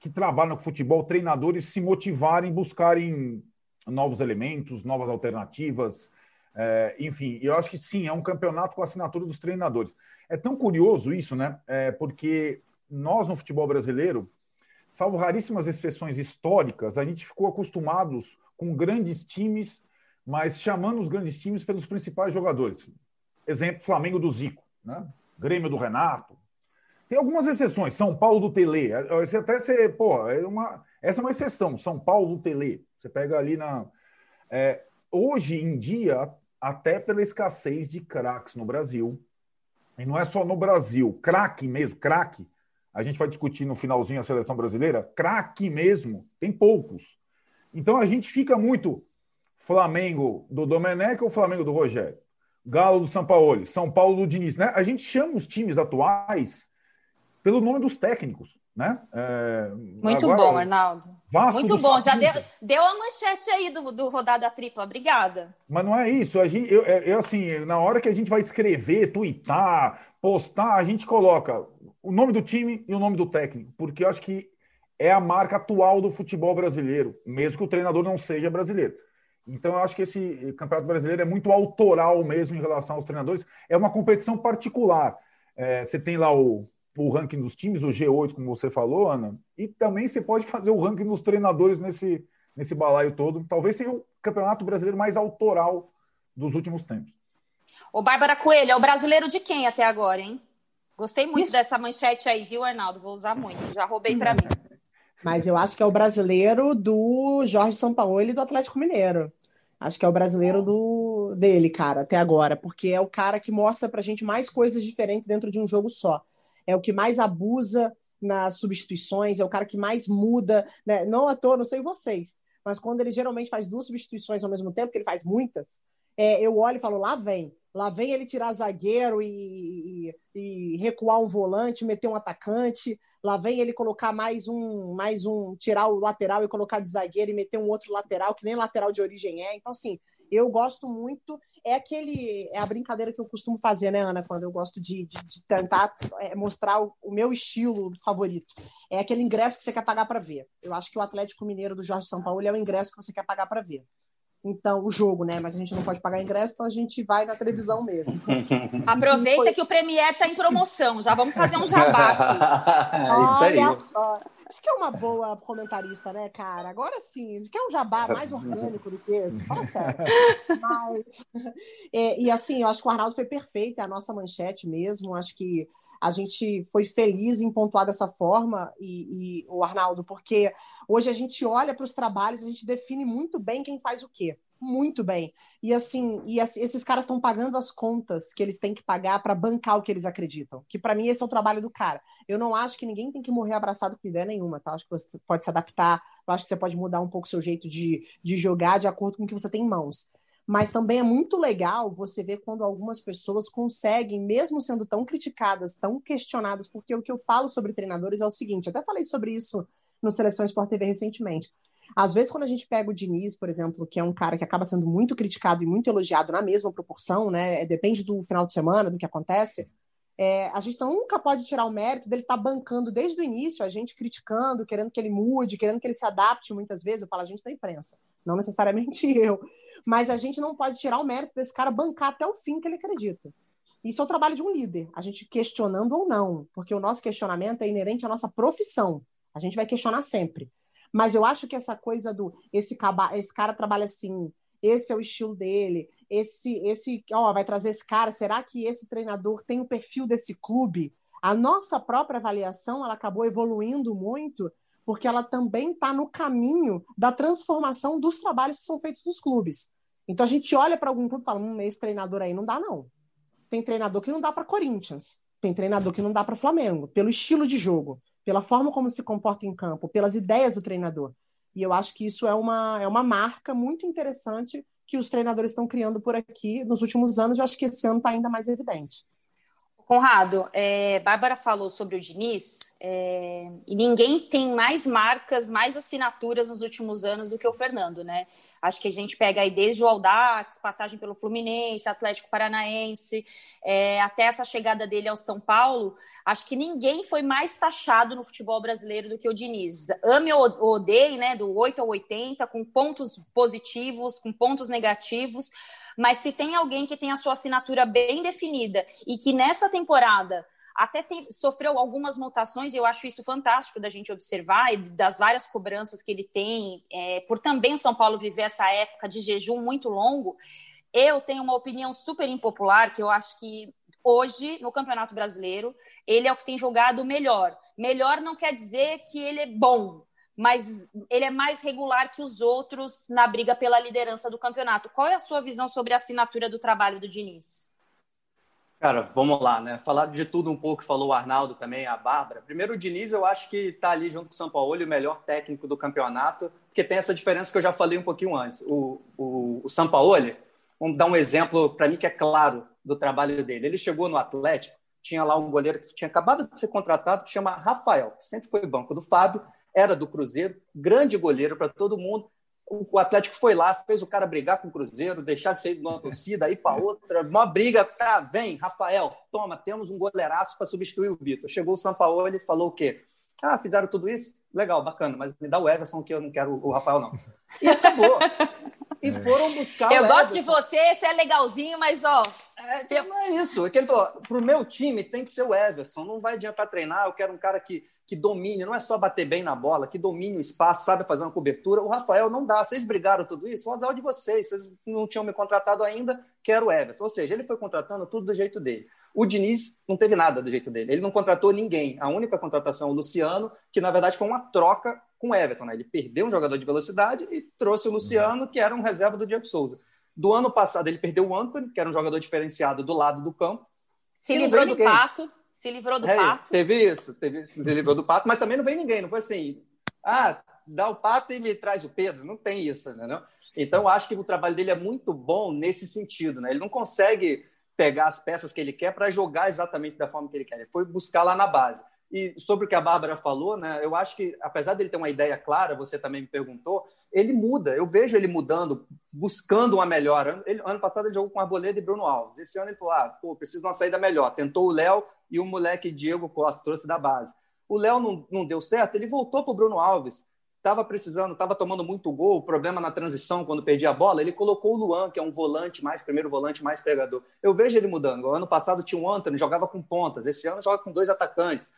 Speaker 2: que trabalham com futebol, treinadores se motivarem, buscarem novos elementos, novas alternativas, é, enfim, eu acho que sim, é um campeonato com assinatura dos treinadores. É tão curioso isso, né? É, porque nós no futebol brasileiro, salvo raríssimas exceções históricas, a gente ficou acostumados com grandes times, mas chamando os grandes times pelos principais jogadores. Exemplo, Flamengo do Zico, né? Grêmio do Renato. Tem algumas exceções, São Paulo do Tele. Você até você, pô, é uma, essa é uma exceção, São Paulo do Tele. Você pega ali na. É, hoje em dia, até pela escassez de craques no Brasil, e não é só no Brasil, craque mesmo, craque. A gente vai discutir no finalzinho a seleção brasileira, craque mesmo, tem poucos. Então a gente fica muito Flamengo do Domenech ou Flamengo do Rogério? Galo do São Paulo, São Paulo do Diniz, né? A gente chama os times atuais pelo nome dos técnicos. Né? É,
Speaker 1: Muito agora, bom, Arnaldo. Muito bom, já deu, deu a manchete aí do, do Rodada Tripla, obrigada.
Speaker 2: Mas não é isso, a gente, eu, eu, é, assim, na hora que a gente vai escrever, twittar, postar, a gente coloca o nome do time e o nome do técnico, porque eu acho que é a marca atual do futebol brasileiro, mesmo que o treinador não seja brasileiro. Então, eu acho que esse Campeonato Brasileiro é muito autoral mesmo em relação aos treinadores. É uma competição particular. É, você tem lá o, o ranking dos times, o G8, como você falou, Ana, e também você pode fazer o ranking dos treinadores nesse, nesse balaio todo. Talvez seja o campeonato brasileiro mais autoral dos últimos tempos.
Speaker 1: O Bárbara Coelho, é o brasileiro de quem até agora, hein? Gostei muito Isso. dessa manchete aí, viu, Arnaldo? Vou usar muito, já roubei para mim. (laughs)
Speaker 4: Mas eu acho que é o brasileiro do Jorge Sampaoli e do Atlético Mineiro. Acho que é o brasileiro do dele, cara, até agora, porque é o cara que mostra pra gente mais coisas diferentes dentro de um jogo só é o que mais abusa nas substituições, é o cara que mais muda, né? Não à toa, não sei vocês, mas quando ele geralmente faz duas substituições ao mesmo tempo, que ele faz muitas, é, eu olho e falo, lá vem. Lá vem ele tirar zagueiro e, e, e, recuar um volante, meter um atacante. Lá vem ele colocar mais um, mais um, tirar o lateral e colocar de zagueiro e meter um outro lateral, que nem lateral de origem é. Então, assim, eu gosto muito é aquele é a brincadeira que eu costumo fazer, né, Ana, quando eu gosto de, de, de tentar é, mostrar o, o, meu estilo favorito. É aquele ingresso que você quer pagar para ver. Eu acho que o Atlético Mineiro do Jorge São Paulo é o ingresso que você quer pagar para ver. Então, o jogo, né? Mas a gente não pode pagar ingresso, então a gente vai na televisão mesmo. (laughs)
Speaker 1: Aproveita Foi... que o Premier está em promoção. Já vamos fazer um jabá aqui. (laughs)
Speaker 3: É isso aí. Só.
Speaker 4: Isso que é uma boa comentarista, né, cara? Agora sim, que é um jabá mais orgânico do que esse? Fala sério. Mas, (laughs) é, e assim, eu acho que o Arnaldo foi perfeito, é a nossa manchete mesmo. Acho que a gente foi feliz em pontuar dessa forma, e, e o Arnaldo, porque hoje a gente olha para os trabalhos, a gente define muito bem quem faz o quê muito bem. E assim, e esses caras estão pagando as contas que eles têm que pagar para bancar o que eles acreditam. Que para mim esse é o trabalho do cara. Eu não acho que ninguém tem que morrer abraçado com ideia nenhuma, tá? Acho que você pode se adaptar, eu acho que você pode mudar um pouco o seu jeito de, de jogar de acordo com o que você tem em mãos. Mas também é muito legal você ver quando algumas pessoas conseguem, mesmo sendo tão criticadas, tão questionadas, porque o que eu falo sobre treinadores é o seguinte, até falei sobre isso no Seleção Sport TV recentemente. Às vezes, quando a gente pega o Diniz, por exemplo, que é um cara que acaba sendo muito criticado e muito elogiado na mesma proporção, né? Depende do final de semana, do que acontece. É, a gente nunca pode tirar o mérito dele estar tá bancando desde o início, a gente criticando, querendo que ele mude, querendo que ele se adapte muitas vezes. Eu falo a gente da imprensa, não necessariamente (laughs) eu. Mas a gente não pode tirar o mérito desse cara bancar até o fim que ele acredita. Isso é o trabalho de um líder, a gente questionando ou não, porque o nosso questionamento é inerente à nossa profissão. A gente vai questionar sempre. Mas eu acho que essa coisa do esse, esse cara trabalha assim, esse é o estilo dele, esse esse ó, vai trazer esse cara, será que esse treinador tem o perfil desse clube? A nossa própria avaliação, ela acabou evoluindo muito porque ela também está no caminho da transformação dos trabalhos que são feitos nos clubes. Então a gente olha para algum clube e fala: hum, esse treinador aí não dá, não. Tem treinador que não dá para Corinthians, tem treinador que não dá para Flamengo, pelo estilo de jogo, pela forma como se comporta em campo, pelas ideias do treinador. E eu acho que isso é uma, é uma marca muito interessante que os treinadores estão criando por aqui nos últimos anos. Eu acho que esse ano está ainda mais evidente.
Speaker 1: Conrado, é, Bárbara falou sobre o Diniz, é, e ninguém tem mais marcas, mais assinaturas nos últimos anos do que o Fernando, né? Acho que a gente pega aí desde o Aldax, passagem pelo Fluminense, Atlético Paranaense, é, até essa chegada dele ao São Paulo. Acho que ninguém foi mais taxado no futebol brasileiro do que o Diniz. Ame ou odeie, né? Do 8 ao 80, com pontos positivos, com pontos negativos mas se tem alguém que tem a sua assinatura bem definida e que nessa temporada até tem, sofreu algumas mutações, e eu acho isso fantástico da gente observar, e das várias cobranças que ele tem, é, por também o São Paulo viver essa época de jejum muito longo. Eu tenho uma opinião super impopular, que eu acho que hoje, no Campeonato Brasileiro, ele é o que tem jogado melhor. Melhor não quer dizer que ele é bom, mas ele é mais regular que os outros na briga pela liderança do campeonato. Qual é a sua visão sobre a assinatura do trabalho do Diniz?
Speaker 3: Cara, vamos lá, né? Falar de tudo um pouco, falou o Arnaldo também, a Bárbara. Primeiro, o Diniz, eu acho que está ali junto com o São Paulo, o melhor técnico do campeonato, porque tem essa diferença que eu já falei um pouquinho antes. O, o, o São Paulo, vamos dar um exemplo para mim que é claro do trabalho dele. Ele chegou no Atlético, tinha lá um goleiro que tinha acabado de ser contratado, que chama Rafael, que sempre foi banco do Fábio, era do Cruzeiro, grande goleiro para todo mundo. O Atlético foi lá, fez o cara brigar com o Cruzeiro, deixar de sair de uma torcida, ir para outra, uma briga. Tá, vem, Rafael, toma, temos um goleiraço para substituir o Vitor. Chegou o São Paulo e falou o quê? Ah, fizeram tudo isso? Legal, bacana, mas me dá o Everson que eu não quero o Rafael, não. E acabou. (laughs) E foram buscar
Speaker 1: Eu gosto de você, você é legalzinho, mas ó.
Speaker 3: É, não é isso. É que ele falou: pro meu time tem que ser o Everson. Não vai adiantar treinar. Eu quero um cara que que domine, não é só bater bem na bola, que domine o espaço, sabe fazer uma cobertura. O Rafael não dá. Vocês brigaram tudo isso? Vou dar o de vocês. Vocês não tinham me contratado ainda, quero o Everson. Ou seja, ele foi contratando tudo do jeito dele. O Diniz não teve nada do jeito dele. Ele não contratou ninguém. A única contratação, o Luciano, que na verdade foi uma troca com o Everton. Né? Ele perdeu um jogador de velocidade e trouxe o Luciano, que era um reserva do Diego Souza. Do ano passado, ele perdeu o Anthony, que era um jogador diferenciado do lado do campo.
Speaker 1: Se livrou do Pato se livrou do é, pato.
Speaker 3: Teve isso, teve, se livrou do pato, mas também não veio ninguém, não foi assim, ah, dá o pato e me traz o Pedro, não tem isso, né? Não? Então, acho que o trabalho dele é muito bom nesse sentido, né? Ele não consegue pegar as peças que ele quer para jogar exatamente da forma que ele quer, ele foi buscar lá na base. E sobre o que a Bárbara falou, né, eu acho que, apesar dele ter uma ideia clara, você também me perguntou, ele muda. Eu vejo ele mudando, buscando uma melhora. Ele, ano passado ele jogou com Arboleda e Bruno Alves. Esse ano ele falou: ah, pô, preciso de uma saída melhor. Tentou o Léo e o moleque Diego Costa, trouxe da base. O Léo não, não deu certo, ele voltou para o Bruno Alves. Estava precisando, estava tomando muito gol, problema na transição quando perdia a bola. Ele colocou o Luan, que é um volante mais, primeiro volante mais pegador. Eu vejo ele mudando. Ano passado tinha o Antônio, jogava com pontas. Esse ano joga com dois atacantes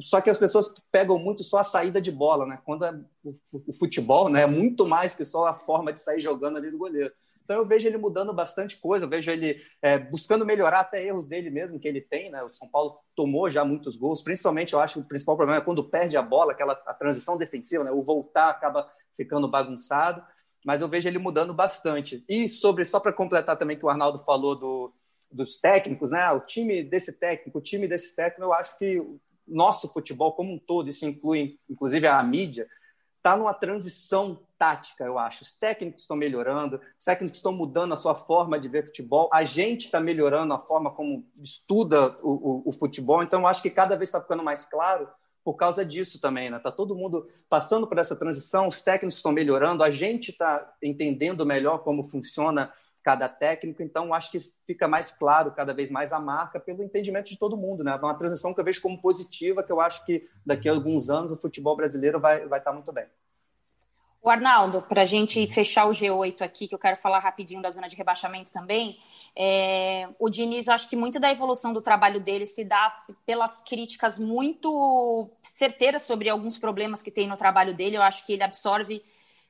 Speaker 3: só que as pessoas pegam muito só a saída de bola, né? Quando é o futebol, né, é muito mais que só a forma de sair jogando ali do goleiro. Então eu vejo ele mudando bastante coisa, eu vejo ele é, buscando melhorar até erros dele mesmo que ele tem, né? O São Paulo tomou já muitos gols, principalmente eu acho que o principal problema é quando perde a bola, aquela a transição defensiva, né? O voltar acaba ficando bagunçado, mas eu vejo ele mudando bastante. E sobre só para completar também que o Arnaldo falou do, dos técnicos, né? O time desse técnico, o time desse técnico, eu acho que nosso futebol como um todo, isso inclui inclusive a mídia, está numa transição tática, eu acho. Os técnicos estão melhorando, os técnicos estão mudando a sua forma de ver futebol, a gente está melhorando a forma como estuda o, o, o futebol. Então, eu acho que cada vez está ficando mais claro por causa disso também, né? Tá todo mundo passando por essa transição, os técnicos estão melhorando, a gente está entendendo melhor como funciona cada técnico, então acho que fica mais claro cada vez mais a marca pelo entendimento de todo mundo, né? Uma transição que eu vejo como positiva, que eu acho que daqui a alguns anos o futebol brasileiro vai, vai estar tá muito bem.
Speaker 1: O Arnaldo, para a gente fechar o G8 aqui, que eu quero falar rapidinho da zona de rebaixamento também, é, o Diniz, eu acho que muito da evolução do trabalho dele se dá pelas críticas muito certeiras sobre alguns problemas que tem no trabalho dele. Eu acho que ele absorve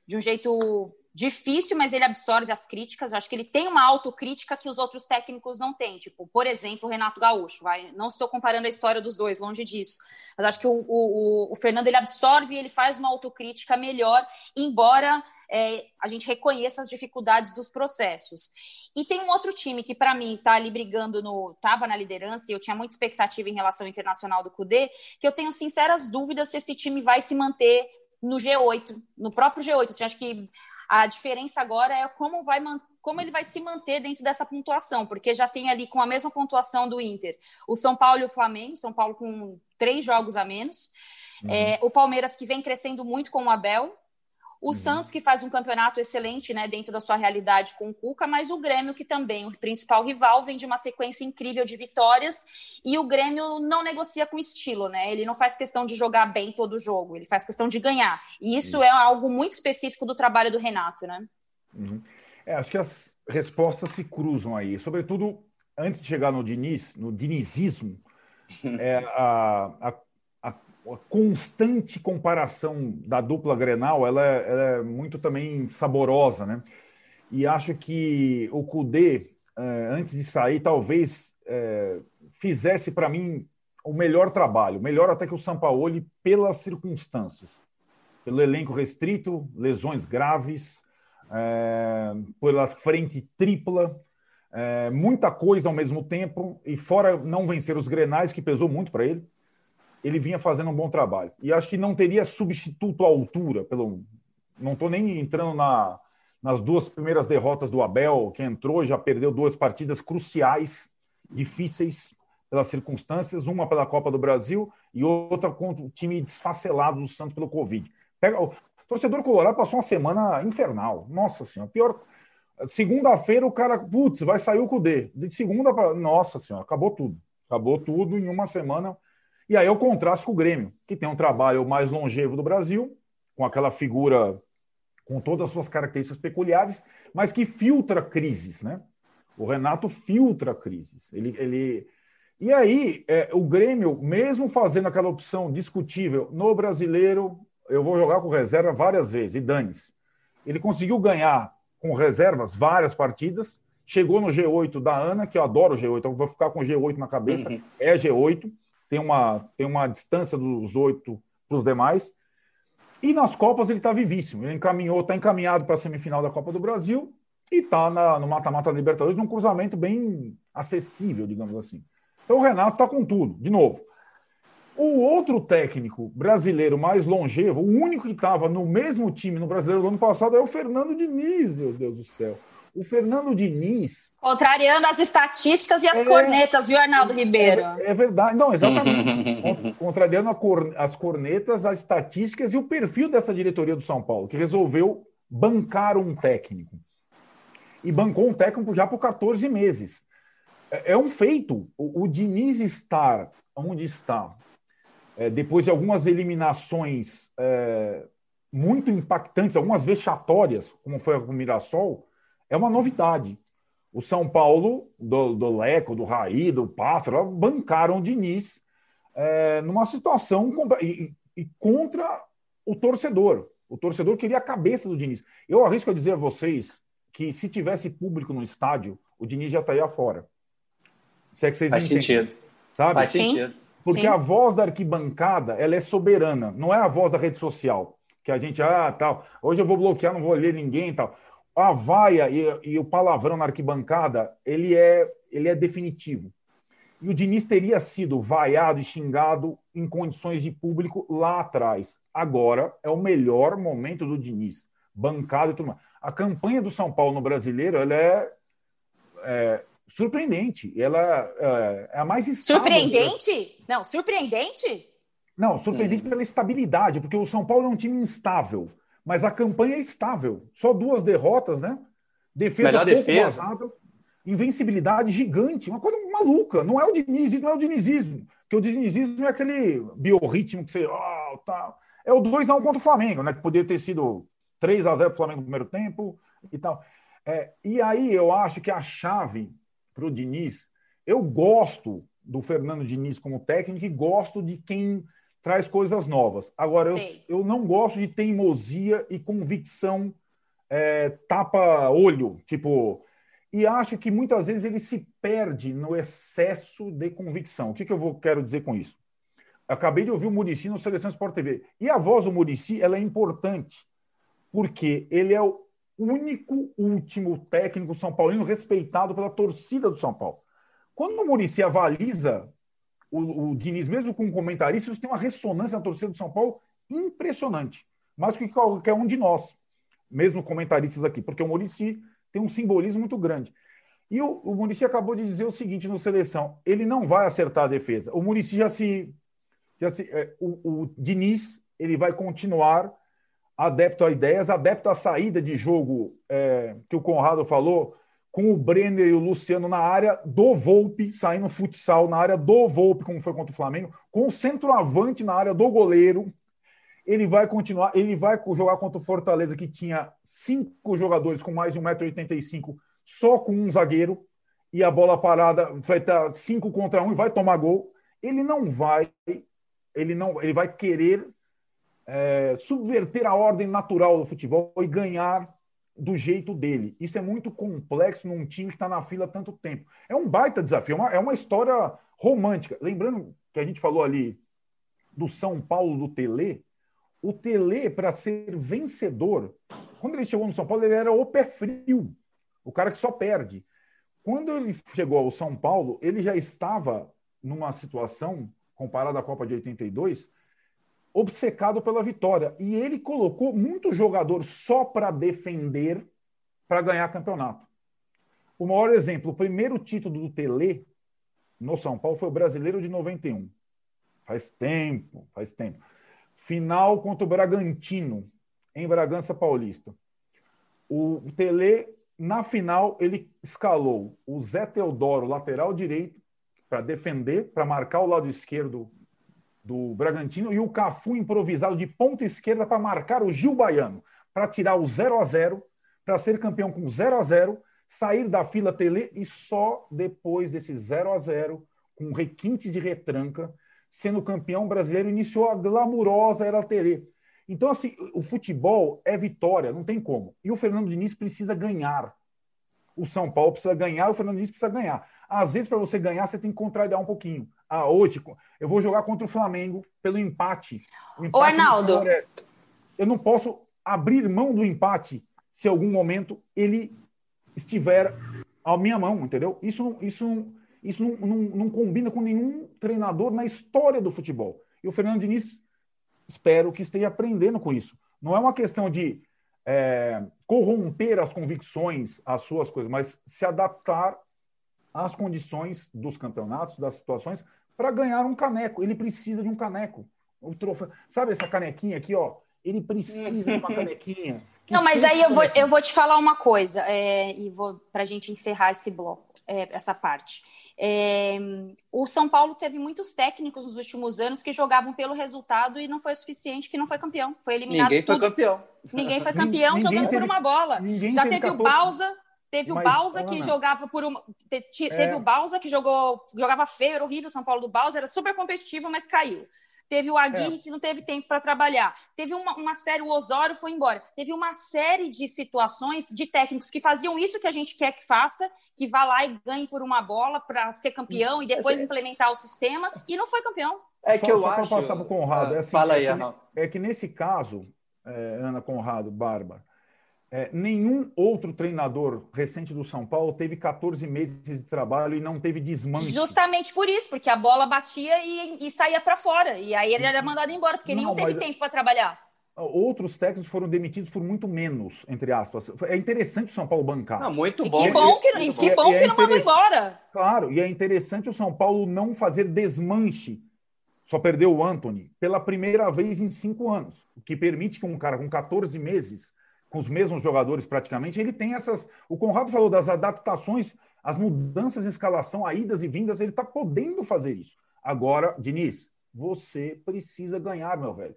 Speaker 1: de um jeito difícil, mas ele absorve as críticas. Eu acho que ele tem uma autocrítica que os outros técnicos não têm. Tipo, por exemplo, o Renato Gaúcho. Vai? Não estou comparando a história dos dois, longe disso. Mas acho que o, o, o Fernando ele absorve e ele faz uma autocrítica melhor, embora é, a gente reconheça as dificuldades dos processos. E tem um outro time que, para mim, está ali brigando no. estava na liderança e eu tinha muita expectativa em relação ao internacional do CUDE, que eu tenho sinceras dúvidas se esse time vai se manter no G8, no próprio G8. Assim, acho que a diferença agora é como, vai, como ele vai se manter dentro dessa pontuação, porque já tem ali com a mesma pontuação do Inter o São Paulo e o Flamengo, São Paulo com três jogos a menos. Uhum. É, o Palmeiras que vem crescendo muito com o Abel, o uhum. Santos, que faz um campeonato excelente, né, dentro da sua realidade com o Cuca, mas o Grêmio, que também, o principal rival, vem de uma sequência incrível de vitórias, e o Grêmio não negocia com estilo, né? Ele não faz questão de jogar bem todo jogo, ele faz questão de ganhar. E isso uhum. é algo muito específico do trabalho do Renato, né?
Speaker 2: Uhum. É, acho que as respostas se cruzam aí, sobretudo antes de chegar no Diniz, no dinizismo, (laughs) é, a, a a constante comparação da dupla Grenal, ela é, ela é, muito também saborosa, né? E acho que o Cudê, é, antes de sair, talvez é, fizesse para mim o melhor trabalho, melhor até que o Sampaoli pelas circunstâncias, pelo elenco restrito, lesões graves, é, pela frente tripla, é, muita coisa ao mesmo tempo e fora não vencer os Grenais que pesou muito para ele ele vinha fazendo um bom trabalho. E acho que não teria substituto à altura, pelo não estou nem entrando na, nas duas primeiras derrotas do Abel, que entrou e já perdeu duas partidas cruciais, difíceis pelas circunstâncias, uma pela Copa do Brasil e outra contra o time desfacelado do Santos pelo Covid. Pega, o torcedor colorado passou uma semana infernal. Nossa senhora, pior. Segunda-feira o cara, putz, vai sair o Cudê. De segunda para. Nossa senhora, acabou tudo. Acabou tudo em uma semana e aí eu contrasto com o Grêmio, que tem um trabalho mais longevo do Brasil, com aquela figura com todas as suas características peculiares, mas que filtra crises, né? O Renato filtra crises. Ele, ele... E aí, é, o Grêmio, mesmo fazendo aquela opção discutível no brasileiro, eu vou jogar com reserva várias vezes, e dane-se. Ele conseguiu ganhar com reservas várias partidas, chegou no G8 da Ana, que eu adoro o G8, então vou ficar com o G8 na cabeça, uhum. é G8 tem uma, tem uma distância dos oito para os demais. E nas Copas ele está vivíssimo. Ele encaminhou, está encaminhado para a semifinal da Copa do Brasil e está no mata-mata da Libertadores num cruzamento bem acessível, digamos assim. Então o Renato está com tudo, de novo. O outro técnico brasileiro mais longevo, o único que estava no mesmo time no brasileiro do ano passado é o Fernando Diniz, meu Deus do céu. O Fernando Diniz.
Speaker 1: Contrariando as estatísticas e as é, cornetas, viu, Arnaldo Ribeiro?
Speaker 2: É, é verdade. Não, exatamente. (laughs) Contrariando cor, as cornetas, as estatísticas e o perfil dessa diretoria do São Paulo, que resolveu bancar um técnico. E bancou um técnico já por 14 meses. É, é um feito. O, o Diniz estar onde está, é, depois de algumas eliminações é, muito impactantes, algumas vexatórias, como foi com o Mirassol é uma novidade. O São Paulo, do, do Leco, do Raí, do Pássaro, bancaram o Diniz é, numa situação e, e, contra o torcedor. O torcedor queria a cabeça do Diniz. Eu arrisco a dizer a vocês que se tivesse público no estádio, o Diniz já estaria fora.
Speaker 3: Se é que vocês Faz entendem, sentido.
Speaker 2: Sabe?
Speaker 3: Faz sentido.
Speaker 2: Porque Sim. a voz da arquibancada, ela é soberana, não é a voz da rede social. Que a gente, ah, tal, hoje eu vou bloquear, não vou ler ninguém tal a vaia e, e, o palavrão na arquibancada, ele é, ele é definitivo. E o Diniz teria sido vaiado e xingado em condições de público lá atrás. Agora é o melhor momento do Diniz. bancada e tudo mais. A campanha do São Paulo no brasileiro ela é, é surpreendente. Ela é, é a mais
Speaker 1: estável. Surpreendente? Não, surpreendente?
Speaker 2: Não, surpreendente hum. pela estabilidade, porque o São Paulo é um time instável, mas a campanha é estável. Só duas derrotas, né? Defesa
Speaker 3: Melhor defesa. Vazada,
Speaker 2: invencibilidade gigante, uma coisa maluca. Não é o dinizismo, não é o dinizismo. Porque o dinizismo é aquele biorritmo que você. Oh, tá. É o 2x1 contra o Flamengo, né? Que poderia ter sido 3 a 0 para o Flamengo no primeiro tempo e tal. É, e aí eu acho que a chave para o Diniz, eu gosto do Fernando Diniz como técnico e gosto de quem traz coisas novas. Agora, eu, eu não gosto de teimosia e convicção é, tapa-olho, tipo. E acho que muitas vezes ele se perde no excesso de convicção. O que, que eu vou, quero dizer com isso? Acabei de ouvir o Murici no Seleção Sport TV. E a voz do Murici ela é importante, porque ele é o único último técnico São Paulino respeitado pela torcida do São Paulo. Quando o Murici avaliza o, o Diniz, mesmo com comentaristas, tem uma ressonância na torcida do São Paulo impressionante. Mais que qualquer um de nós, mesmo comentaristas aqui, porque o Murici tem um simbolismo muito grande. E o, o Murici acabou de dizer o seguinte no seleção: ele não vai acertar a defesa. O Murici já se. Já se é, o, o Diniz ele vai continuar adepto a ideias, adepto à saída de jogo é, que o Conrado falou, com o Brenner e o Luciano na área do Volpe, saindo futsal na área do Volpe, como foi contra o Flamengo, com o centroavante na área do goleiro. Ele vai continuar, ele vai jogar contra o Fortaleza, que tinha cinco jogadores com mais de 1,85m, só com um zagueiro, e a bola parada vai estar 5 contra 1 um, e vai tomar gol. Ele não vai, ele não, ele vai querer é, subverter a ordem natural do futebol e ganhar do jeito dele. Isso é muito complexo num time que está na fila há tanto tempo. É um baita desafio, é uma, é uma história romântica. Lembrando que a gente falou ali do São Paulo do Tele, o Tele, para ser vencedor, quando ele chegou no São Paulo, ele era o pé frio, o cara que só perde. Quando ele chegou ao São Paulo, ele já estava numa situação, comparada à Copa de 82, obcecado pela vitória. E ele colocou muito jogador só para defender, para ganhar campeonato. O maior exemplo, o primeiro título do Tele no São Paulo foi o Brasileiro de 91. Faz tempo, faz tempo. Final contra o Bragantino, em Bragança Paulista. O Tele, na final, ele escalou o Zé Teodoro, lateral direito, para defender, para marcar o lado esquerdo do Bragantino e o Cafu improvisado de ponta esquerda para marcar o Gil Baiano, para tirar o 0 a 0 para ser campeão com 0 a 0 sair da fila Tele e só depois desse 0 a 0 com requinte de retranca, sendo campeão brasileiro, iniciou a glamurosa era Tele. Então, assim, o futebol é vitória, não tem como. E o Fernando Diniz precisa ganhar. O São Paulo precisa ganhar, o Fernando Diniz precisa ganhar. Às vezes, para você ganhar, você tem que contrariar um pouquinho. Ah, hoje eu vou jogar contra o Flamengo pelo empate.
Speaker 1: O empate Ô, Arnaldo. É...
Speaker 2: Eu não posso abrir mão do empate se em algum momento ele estiver à minha mão, entendeu? Isso, isso, isso não, não, não combina com nenhum treinador na história do futebol. E o Fernando Diniz, espero que esteja aprendendo com isso. Não é uma questão de é, corromper as convicções, as suas coisas, mas se adaptar às condições dos campeonatos, das situações, para ganhar um caneco. Ele precisa de um caneco. O troféu. Sabe essa canequinha aqui, ó? Ele precisa de uma canequinha.
Speaker 1: Não, mas aí eu vou, eu vou te falar uma coisa, é, e vou para a gente encerrar esse bloco, é, essa parte. É, o São Paulo teve muitos técnicos nos últimos anos que jogavam pelo resultado e não foi o suficiente, que não foi campeão. Foi eliminado.
Speaker 3: Ninguém
Speaker 1: tudo.
Speaker 3: foi campeão.
Speaker 1: Ninguém foi (laughs) campeão ninguém jogando teve, por uma bola. Já teve, teve o Bausa, Teve Mas, o Balsa que jogava por uma. Te, te, é. Teve o Balsa que jogou, jogava feio, era horrível. São Paulo do Balsa era super competitivo, mas caiu. Teve o Aguirre é. que não teve tempo para trabalhar. Teve uma, uma, série, o Osório foi embora. Teve uma série de situações de técnicos que faziam isso que a gente quer que faça, que vá lá e ganhe por uma bola para ser campeão e depois é. implementar o sistema, e não foi campeão.
Speaker 2: É que só, eu só acho. passar para o Conrado. É, assim, Fala aí, é que, é que nesse caso, é, Ana Conrado, Bárbara, é, nenhum outro treinador recente do São Paulo teve 14 meses de trabalho e não teve desmanche.
Speaker 1: Justamente por isso, porque a bola batia e, e saía para fora. E aí ele era mandado embora, porque não, nenhum teve tempo para trabalhar.
Speaker 2: outros técnicos foram demitidos por muito menos, entre aspas. É interessante o São Paulo bancar.
Speaker 3: Não, muito bom.
Speaker 1: E que bom que, muito que, bom. bom que é não mandou embora.
Speaker 2: Claro, e é interessante o São Paulo não fazer desmanche. Só perdeu o Anthony pela primeira vez em cinco anos, o que permite que um cara com 14 meses, com os mesmos jogadores praticamente, ele tem essas. O Conrado falou das adaptações, as mudanças de escalação, a idas e vindas, ele está podendo fazer isso. Agora, Diniz, você precisa ganhar, meu velho.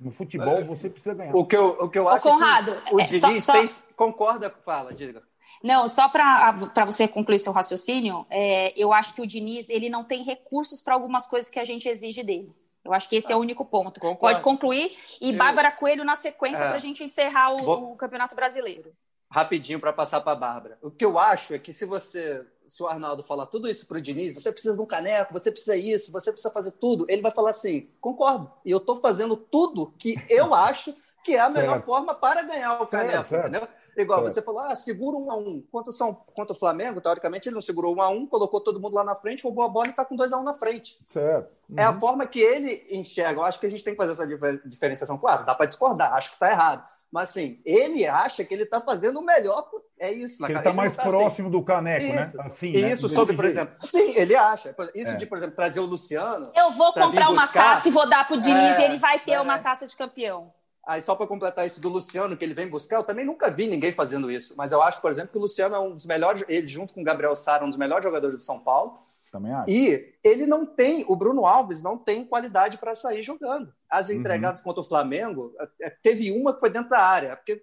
Speaker 2: No futebol, você precisa ganhar.
Speaker 3: O que eu, o que eu acho
Speaker 1: Conrado,
Speaker 3: é que o é, Diniz só, tem, concorda, fala, diga.
Speaker 1: Não, só para você concluir seu raciocínio, é, eu acho que o Diniz ele não tem recursos para algumas coisas que a gente exige dele. Eu acho que esse é o único ponto. Concordo. Pode concluir. E eu... Bárbara Coelho na sequência é. para a gente encerrar o, Vou... o Campeonato Brasileiro
Speaker 3: rapidinho para passar para a Bárbara. O que eu acho é que se você, se o Arnaldo falar tudo isso para o Diniz, você precisa de um caneco, você precisa isso, você precisa fazer tudo, ele vai falar assim: concordo, e eu estou fazendo tudo que eu (laughs) acho que é a melhor forma para ganhar o certo, caneco, certo. entendeu? Igual você falou, ah, segura um a um. Quanto, são, quanto o Flamengo, teoricamente, ele não segurou um a um, colocou todo mundo lá na frente, roubou a bola e está com dois a um na frente.
Speaker 2: Certo.
Speaker 3: Uhum. É a uhum. forma que ele enxerga. Eu acho que a gente tem que fazer essa diferenciação. Claro, dá para discordar, acho que está errado. Mas assim, ele acha que ele está fazendo o melhor. É isso.
Speaker 2: Ele está mais tá assim. próximo assim. do caneco, né?
Speaker 3: isso. né? Assim, isso né? sobre, por exemplo. Sim, ele acha. Isso é. de, por exemplo, trazer o Luciano.
Speaker 1: Eu vou comprar uma taça e vou dar para o Diniz é, e ele vai ter é. uma taça de campeão.
Speaker 3: Aí, só para completar isso do Luciano, que ele vem buscar, eu também nunca vi ninguém fazendo isso. Mas eu acho, por exemplo, que o Luciano é um dos melhores, ele junto com o Gabriel Sara, um dos melhores jogadores de São Paulo.
Speaker 2: Também acho.
Speaker 3: E ele não tem, o Bruno Alves não tem qualidade para sair jogando. As uhum. entregadas uhum. contra o Flamengo, é, teve uma que foi dentro da área, porque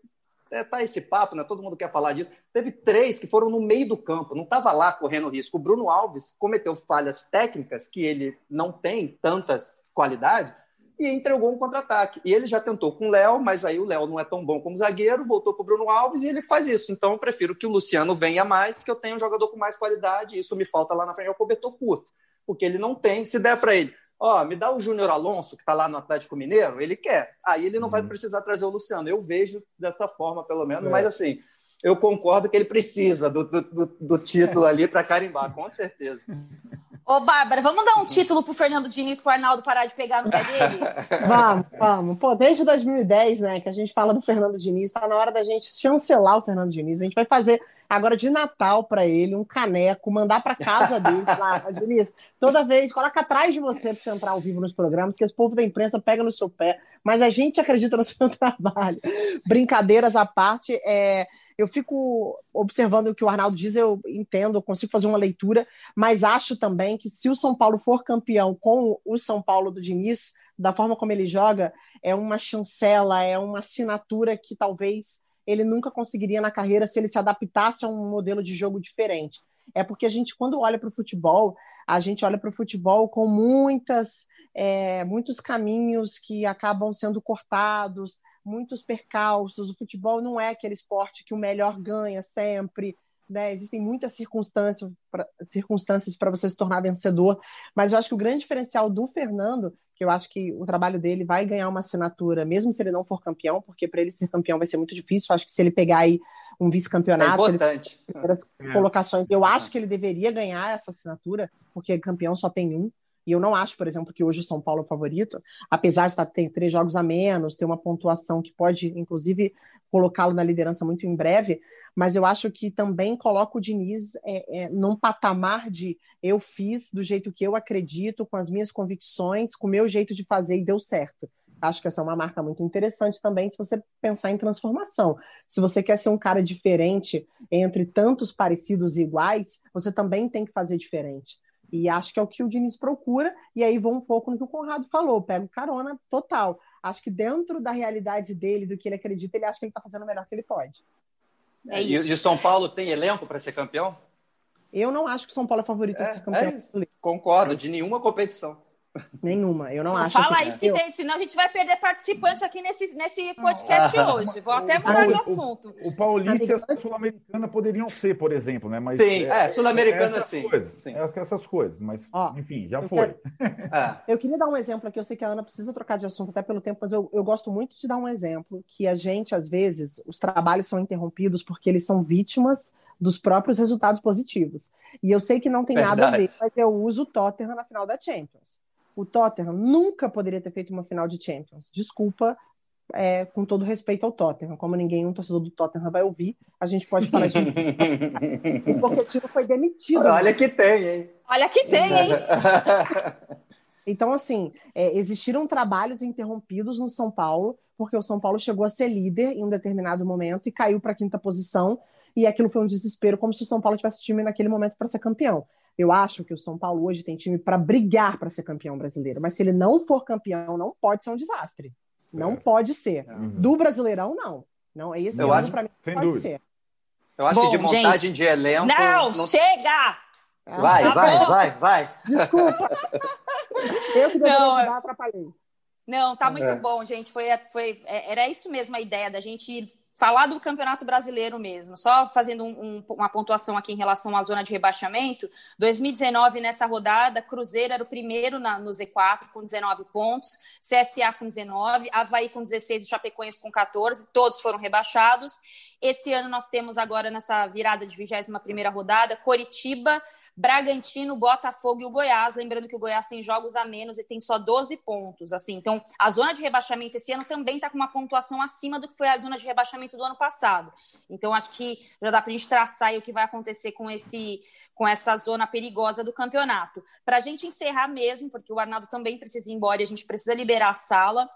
Speaker 3: é, tá esse papo, né? Todo mundo quer falar disso. Teve três que foram no meio do campo, não estava lá correndo risco. O Bruno Alves cometeu falhas técnicas que ele não tem tantas qualidades e entregou um contra-ataque. E ele já tentou com o Léo, mas aí o Léo não é tão bom como zagueiro, voltou para o Bruno Alves e ele faz isso. Então eu prefiro que o Luciano venha mais, que eu tenha um jogador com mais qualidade. Isso me falta lá na frente, é o cobertor curto, porque ele não tem. Se der para ele, ó, me dá o Júnior Alonso, que está lá no Atlético Mineiro, ele quer. Aí ele não uhum. vai precisar trazer o Luciano. Eu vejo dessa forma, pelo menos, mas assim, eu concordo que ele precisa do, do, do título ali para carimbar, com certeza. (laughs)
Speaker 1: Ô, Bárbara, vamos dar um título pro Fernando Diniz pro Arnaldo parar de pegar no pé dele? (laughs)
Speaker 4: vamos, vamos. Pô, desde 2010, né, que a gente fala do Fernando Diniz, tá na hora da gente chancelar o Fernando Diniz. A gente vai fazer agora de Natal para ele um caneco, mandar para casa dele, lá, Diniz, toda vez, coloca atrás de você para você entrar ao vivo nos programas, que esse povo da imprensa pega no seu pé, mas a gente acredita no seu (laughs) trabalho. Brincadeiras à parte, é, eu fico observando o que o Arnaldo diz, eu entendo, eu consigo fazer uma leitura, mas acho também que se o São Paulo for campeão com o São Paulo do Diniz, da forma como ele joga, é uma chancela, é uma assinatura que talvez ele nunca conseguiria na carreira se ele se adaptasse a um modelo de jogo diferente. É porque a gente, quando olha para o futebol, a gente olha para o futebol com muitas, é, muitos caminhos que acabam sendo cortados, muitos percalços. O futebol não é aquele esporte que o melhor ganha sempre. Né? Existem muitas circunstâncias para circunstâncias você se tornar vencedor, mas eu acho que o grande diferencial do Fernando, que eu acho que o trabalho dele vai ganhar uma assinatura, mesmo se ele não for campeão, porque para ele ser campeão vai ser muito difícil. Eu acho que se ele pegar aí um vice-campeonato,
Speaker 3: é
Speaker 4: primeiras é. colocações, eu acho que ele deveria ganhar essa assinatura, porque campeão só tem um. E eu não acho, por exemplo, que hoje o São Paulo é o favorito, apesar de estar, ter três jogos a menos, ter uma pontuação que pode, inclusive, colocá-lo na liderança muito em breve, mas eu acho que também coloca o Diniz é, é, num patamar de eu fiz do jeito que eu acredito, com as minhas convicções, com o meu jeito de fazer e deu certo. Acho que essa é uma marca muito interessante também se você pensar em transformação. Se você quer ser um cara diferente entre tantos parecidos e iguais, você também tem que fazer diferente. E acho que é o que o Diniz procura, e aí vou um pouco no que o Conrado falou, pego carona total. Acho que dentro da realidade dele, do que ele acredita, ele acha que ele está fazendo o melhor que ele pode.
Speaker 3: É e, e o São Paulo tem elenco para ser campeão?
Speaker 4: Eu não acho que o São Paulo é favorito
Speaker 3: é,
Speaker 4: a ser campeão.
Speaker 3: É Concordo, de nenhuma competição.
Speaker 4: Nenhuma, eu não, não acho.
Speaker 1: Fala assim, isso que tem, senão a gente vai perder participante aqui nesse, nesse podcast ah, hoje. Vou até mudar de assunto.
Speaker 2: O, o Paulista e a Sul-Americana poderiam ser, por exemplo, né? Mas
Speaker 3: sim, é, é Sul-Americana é sim.
Speaker 2: Coisas, sim. É essas coisas, mas Ó, enfim, já foi.
Speaker 4: Quero... (laughs) É. Eu queria dar um exemplo aqui. Eu sei que a Ana precisa trocar de assunto até pelo tempo, mas eu, eu gosto muito de dar um exemplo que a gente, às vezes, os trabalhos são interrompidos porque eles são vítimas dos próprios resultados positivos. E eu sei que não tem Verdade. nada a ver, mas eu uso o Tottenham na final da Champions. O Tottenham nunca poderia ter feito uma final de Champions. Desculpa é, com todo respeito ao Tottenham. Como ninguém, um torcedor do Tottenham vai ouvir, a gente pode falar isso. (laughs) o Pochettino foi demitido.
Speaker 3: Olha que tem, hein?
Speaker 1: Olha que tem, hein? (laughs)
Speaker 4: então, assim, é, existiram trabalhos interrompidos no São Paulo, porque o São Paulo chegou a ser líder em um determinado momento e caiu para a quinta posição, e aquilo foi um desespero, como se o São Paulo tivesse time naquele momento para ser campeão. Eu acho que o São Paulo hoje tem time para brigar para ser campeão brasileiro, mas se ele não for campeão, não pode ser um desastre. Não é. pode ser. Uhum. Do Brasileirão, não. Não, esse eu ano, para mim,
Speaker 2: sem pode dúvida. ser.
Speaker 3: Eu acho Bom, que de montagem gente, de elenco.
Speaker 1: Não, não... chega!
Speaker 3: Vai, tá vai, vai, vai.
Speaker 4: Desculpa. (laughs) eu que não, atrapalhei.
Speaker 1: Não, tá muito é. bom, gente. Foi, foi, é, era isso mesmo a ideia da gente falar do Campeonato Brasileiro mesmo, só fazendo um, um, uma pontuação aqui em relação à zona de rebaixamento. 2019, nessa rodada, Cruzeiro era o primeiro na, no Z4 com 19 pontos, CSA com 19, Havaí com 16 e Chapecoense com 14, todos foram rebaixados. Esse ano nós temos agora nessa virada de 21ª rodada, Coritiba, Bragantino, Botafogo e o Goiás, lembrando que o Goiás tem jogos a menos e tem só 12 pontos, assim. Então, a zona de rebaixamento esse ano também está com uma pontuação acima do que foi a zona de rebaixamento do ano passado. Então, acho que já dá para a gente traçar o que vai acontecer com esse com essa zona perigosa do campeonato. Para a gente encerrar mesmo, porque o Arnaldo também precisa ir embora e a gente precisa liberar a sala.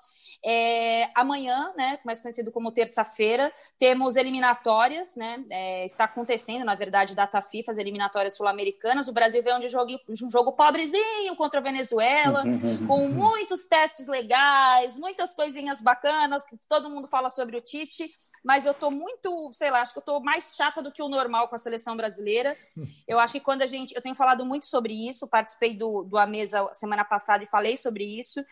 Speaker 1: É, amanhã, né, mais conhecido como terça-feira, temos eliminatórias, né? É, está acontecendo, na verdade, data FIFA, as eliminatórias sul-americanas. O Brasil veio de jogo, um jogo pobrezinho contra a Venezuela, (laughs) com muitos testes legais, muitas coisinhas bacanas, que todo mundo fala sobre o Tite mas eu tô muito, sei lá, acho que eu tô mais chata do que o normal com a seleção brasileira. (laughs) Eu acho que quando a gente. Eu tenho falado muito sobre isso, participei do, do A Mesa semana passada e falei sobre isso.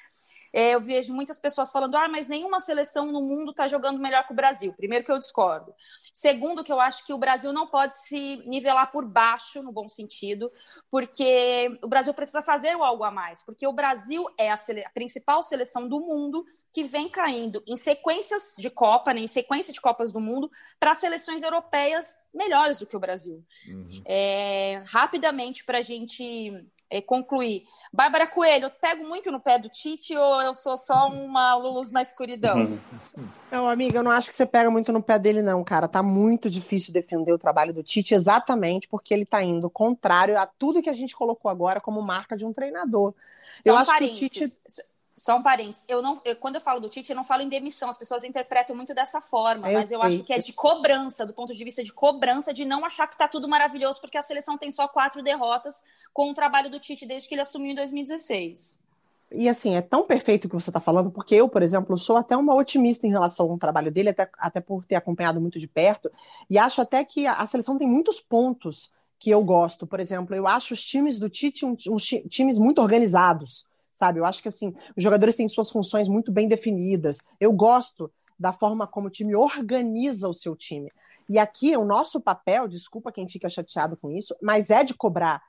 Speaker 1: É, eu vejo muitas pessoas falando: ah, mas nenhuma seleção no mundo está jogando melhor que o Brasil. Primeiro, que eu discordo. Segundo, que eu acho que o Brasil não pode se nivelar por baixo, no bom sentido, porque o Brasil precisa fazer algo a mais. Porque o Brasil é a, a principal seleção do mundo que vem caindo em sequências de Copa, né, em sequência de Copas do Mundo, para seleções europeias melhores do que o Brasil. Uhum. É, rapidamente, para a gente concluir. Bárbara Coelho, eu pego muito no pé do Tite ou eu sou só uma luz na escuridão? (laughs)
Speaker 4: Não, amiga, eu não acho que você pega muito no pé dele, não, cara. Tá muito difícil defender o trabalho do Tite exatamente porque ele tá indo contrário a tudo que a gente colocou agora como marca de um treinador.
Speaker 1: Só eu um acho parênteses. que o Tite só um parênteses. Eu não, eu, quando eu falo do Tite, eu não falo em demissão. As pessoas interpretam muito dessa forma, eu mas eu sei. acho que é de cobrança, do ponto de vista de cobrança, de não achar que está tudo maravilhoso, porque a seleção tem só quatro derrotas com o trabalho do Tite desde que ele assumiu em 2016.
Speaker 4: E assim, é tão perfeito o que você está falando, porque eu, por exemplo, sou até uma otimista em relação ao trabalho dele, até, até por ter acompanhado muito de perto, e acho até que a, a seleção tem muitos pontos que eu gosto. Por exemplo, eu acho os times do Tite uns um, um, times muito organizados sabe? Eu acho que assim, os jogadores têm suas funções muito bem definidas. Eu gosto da forma como o time organiza o seu time. E aqui o nosso papel, desculpa quem fica chateado com isso, mas é de cobrar.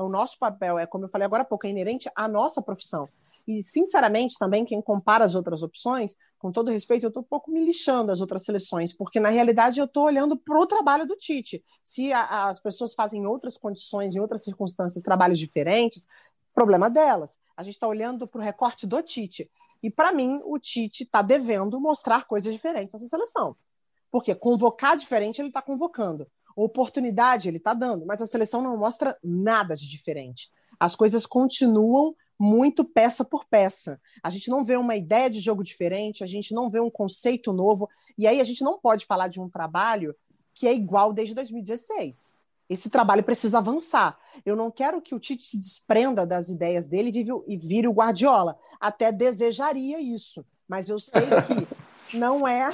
Speaker 4: O nosso papel é, como eu falei agora há pouco, é inerente à nossa profissão. E, sinceramente, também, quem compara as outras opções, com todo respeito, eu estou um pouco me lixando as outras seleções, porque, na realidade, eu estou olhando para o trabalho do Tite. Se a, as pessoas fazem em outras condições, em outras circunstâncias, trabalhos diferentes, problema delas. A gente está olhando para o recorte do Tite. E, para mim, o Tite está devendo mostrar coisas diferentes nessa seleção. Porque convocar diferente, ele está convocando. Oportunidade, ele está dando. Mas a seleção não mostra nada de diferente. As coisas continuam muito peça por peça. A gente não vê uma ideia de jogo diferente, a gente não vê um conceito novo. E aí a gente não pode falar de um trabalho que é igual desde 2016. Esse trabalho precisa avançar. Eu não quero que o Tite se desprenda das ideias dele e vire o Guardiola. Até desejaria isso, mas eu sei que (laughs) não é,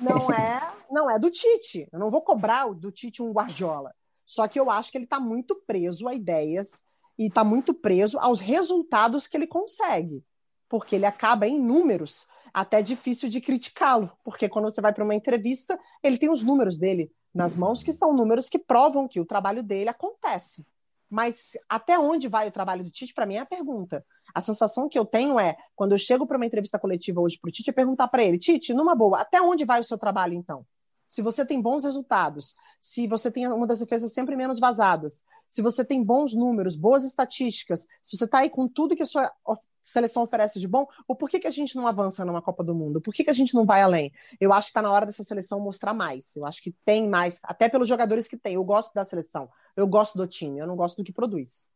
Speaker 4: não é, não é do Tite. Eu não vou cobrar do Tite um Guardiola. Só que eu acho que ele está muito preso a ideias e está muito preso aos resultados que ele consegue, porque ele acaba em números até difícil de criticá-lo, porque quando você vai para uma entrevista, ele tem os números dele nas mãos, que são números que provam que o trabalho dele acontece. Mas até onde vai o trabalho do Tite, para mim, é a pergunta. A sensação que eu tenho é, quando eu chego para uma entrevista coletiva hoje para o Tite, é perguntar para ele, Tite, numa boa, até onde vai o seu trabalho então? Se você tem bons resultados, se você tem uma das defesas sempre menos vazadas, se você tem bons números, boas estatísticas, se você está aí com tudo que a sua seleção oferece de bom, o porquê que a gente não avança numa Copa do Mundo? Por que, que a gente não vai além? Eu acho que está na hora dessa seleção mostrar mais. Eu acho que tem mais, até pelos jogadores que tem. Eu gosto da seleção, eu gosto do time, eu não gosto do que produz.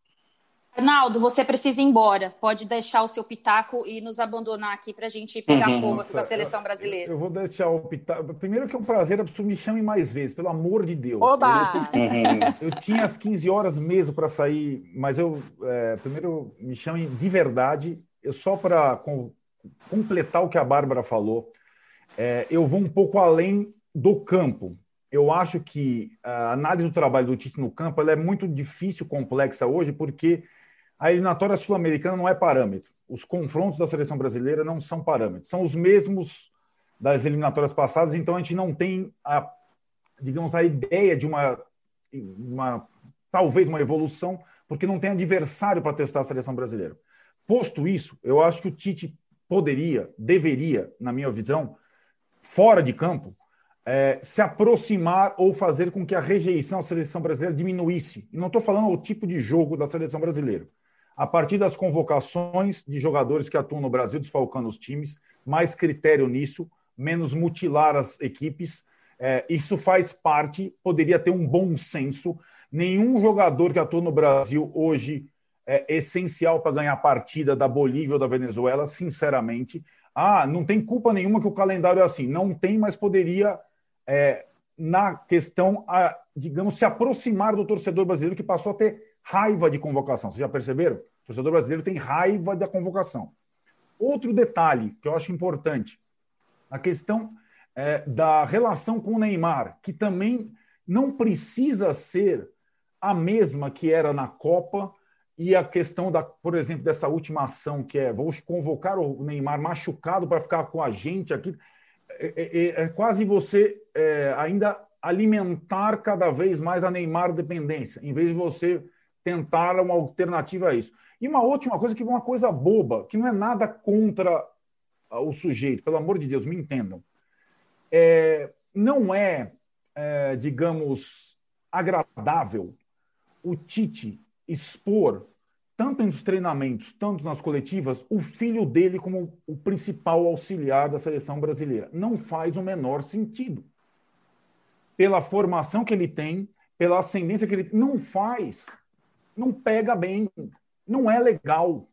Speaker 1: Arnaldo, você precisa ir embora. Pode deixar o seu pitaco e nos abandonar aqui para a gente pegar uhum. fogo aqui com a seleção brasileira.
Speaker 2: Eu, eu, vou deixar o pitaco. Primeiro que é um prazer absurdo, me chame mais vezes, pelo amor de Deus.
Speaker 4: Oba!
Speaker 2: Eu, uhum. (laughs) eu tinha as 15 horas mesmo para sair, mas eu é, primeiro me chame de verdade. Eu só para com, completar o que a Bárbara falou, é, eu vou um pouco além do campo. Eu acho que a análise do trabalho do Tite no campo é muito difícil, complexa hoje, porque a eliminatória sul-americana não é parâmetro. Os confrontos da seleção brasileira não são parâmetros. São os mesmos das eliminatórias passadas, então a gente não tem a, digamos, a ideia de uma, uma talvez uma evolução, porque não tem adversário para testar a seleção brasileira. Posto isso, eu acho que o Tite poderia, deveria, na minha visão, fora de campo, é, se aproximar ou fazer com que a rejeição à seleção brasileira diminuísse. E não estou falando o tipo de jogo da seleção brasileira a partir das convocações de jogadores que atuam no Brasil, desfalcando os times, mais critério nisso, menos mutilar as equipes. É, isso faz parte, poderia ter um bom senso. Nenhum jogador que atua no Brasil hoje é essencial para ganhar a partida da Bolívia ou da Venezuela, sinceramente. Ah, não tem culpa nenhuma que o calendário é assim. Não tem, mas poderia, é, na questão, a, digamos, se aproximar do torcedor brasileiro que passou a ter raiva de convocação. Vocês já perceberam? Torcedor brasileiro tem raiva da convocação. Outro detalhe que eu acho importante, a questão é, da relação com o Neymar, que também não precisa ser a mesma que era na Copa e a questão da, por exemplo, dessa última ação que é vou convocar o Neymar machucado para ficar com a gente aqui, é, é, é, é quase você é, ainda alimentar cada vez mais a Neymar dependência, em vez de você tentar uma alternativa a isso. E uma última coisa que é uma coisa boba, que não é nada contra o sujeito, pelo amor de Deus, me entendam. É, não é, é, digamos, agradável o Tite expor, tanto nos treinamentos, tanto nas coletivas, o filho dele como o principal auxiliar da seleção brasileira. Não faz o menor sentido. Pela formação que ele tem, pela ascendência que ele não faz não pega bem, não é legal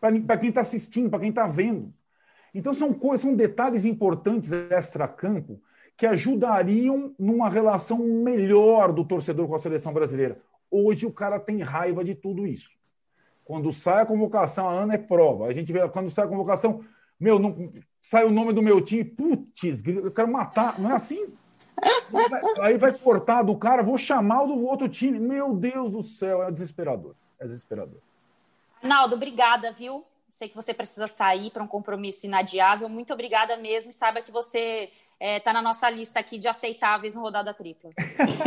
Speaker 2: para quem está assistindo, para quem está vendo. Então são coisas, são detalhes importantes extra-campo que ajudariam numa relação melhor do torcedor com a seleção brasileira. Hoje o cara tem raiva de tudo isso. Quando sai a convocação, a Ana é prova. A gente vê quando sai a convocação, meu, não, sai o nome do meu time, putz, eu quero matar. Não é assim? Aí vai cortar do cara, vou chamar o do outro time. Meu Deus do céu, é desesperador. É desesperador.
Speaker 1: Arnaldo, obrigada, viu? Sei que você precisa sair para um compromisso inadiável. Muito obrigada mesmo. E saiba que você está é, tá na nossa lista aqui de aceitáveis no Rodada Tripla.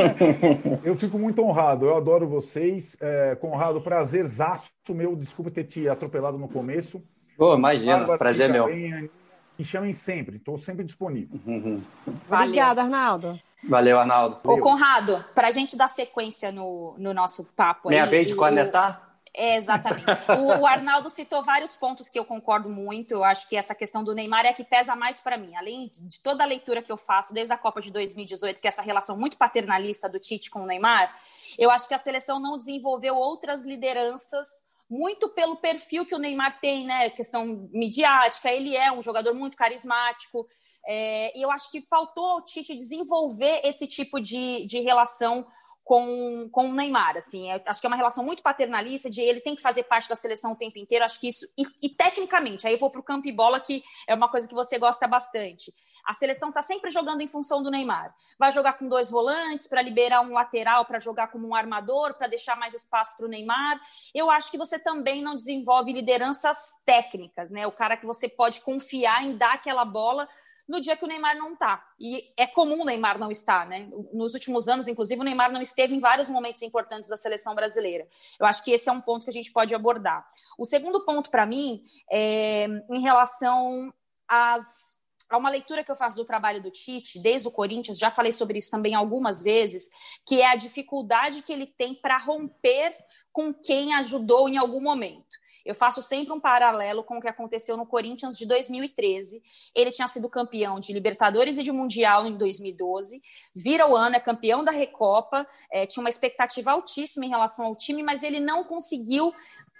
Speaker 1: (laughs)
Speaker 2: eu fico muito honrado. Eu adoro vocês. É, Conrado, prazerzaço meu. Desculpa ter te atropelado no começo.
Speaker 3: Oh, imagina, Bárbara, prazer meu. Bem,
Speaker 2: me chamem sempre, estou sempre disponível.
Speaker 4: Uhum. Obrigada, Arnaldo.
Speaker 3: Valeu, Arnaldo.
Speaker 1: Ô, Conrado, para a gente dar sequência no, no nosso papo.
Speaker 3: Meia vez de cornetar?
Speaker 1: É, exatamente. O, o, Arnaldo citou vários pontos que eu concordo muito. Eu acho que essa questão do Neymar é a que pesa mais para mim. Além de toda a leitura que eu faço desde a Copa de 2018, que é essa relação muito paternalista do Tite com o Neymar, eu acho que a seleção não desenvolveu outras lideranças muito pelo perfil que o Neymar tem, né? Questão midiática, ele é um jogador muito carismático. É, e eu acho que faltou ao Tite desenvolver esse tipo de, de relação com, com o Neymar. Assim, acho que é uma relação muito paternalista, de ele tem que fazer parte da seleção o tempo inteiro. Acho que isso. E, e tecnicamente, aí eu vou para o campo e bola, que é uma coisa que você gosta bastante. A seleção está sempre jogando em função do Neymar. Vai jogar com dois volantes para liberar um lateral para jogar como um armador, para deixar mais espaço para o Neymar. Eu acho que você também não desenvolve lideranças técnicas, né? O cara que você pode confiar em dar aquela bola no dia que o Neymar não está. E é comum o Neymar não estar, né? Nos últimos anos, inclusive, o Neymar não esteve em vários momentos importantes da seleção brasileira. Eu acho que esse é um ponto que a gente pode abordar. O segundo ponto, para mim, é em relação às há uma leitura que eu faço do trabalho do Tite, desde o Corinthians, já falei sobre isso também algumas vezes, que é a dificuldade que ele tem para romper com quem ajudou em algum momento. Eu faço sempre um paralelo com o que aconteceu no Corinthians de 2013. Ele tinha sido campeão de Libertadores e de Mundial em 2012. Vira o ano, é campeão da Recopa. É, tinha uma expectativa altíssima em relação ao time, mas ele não conseguiu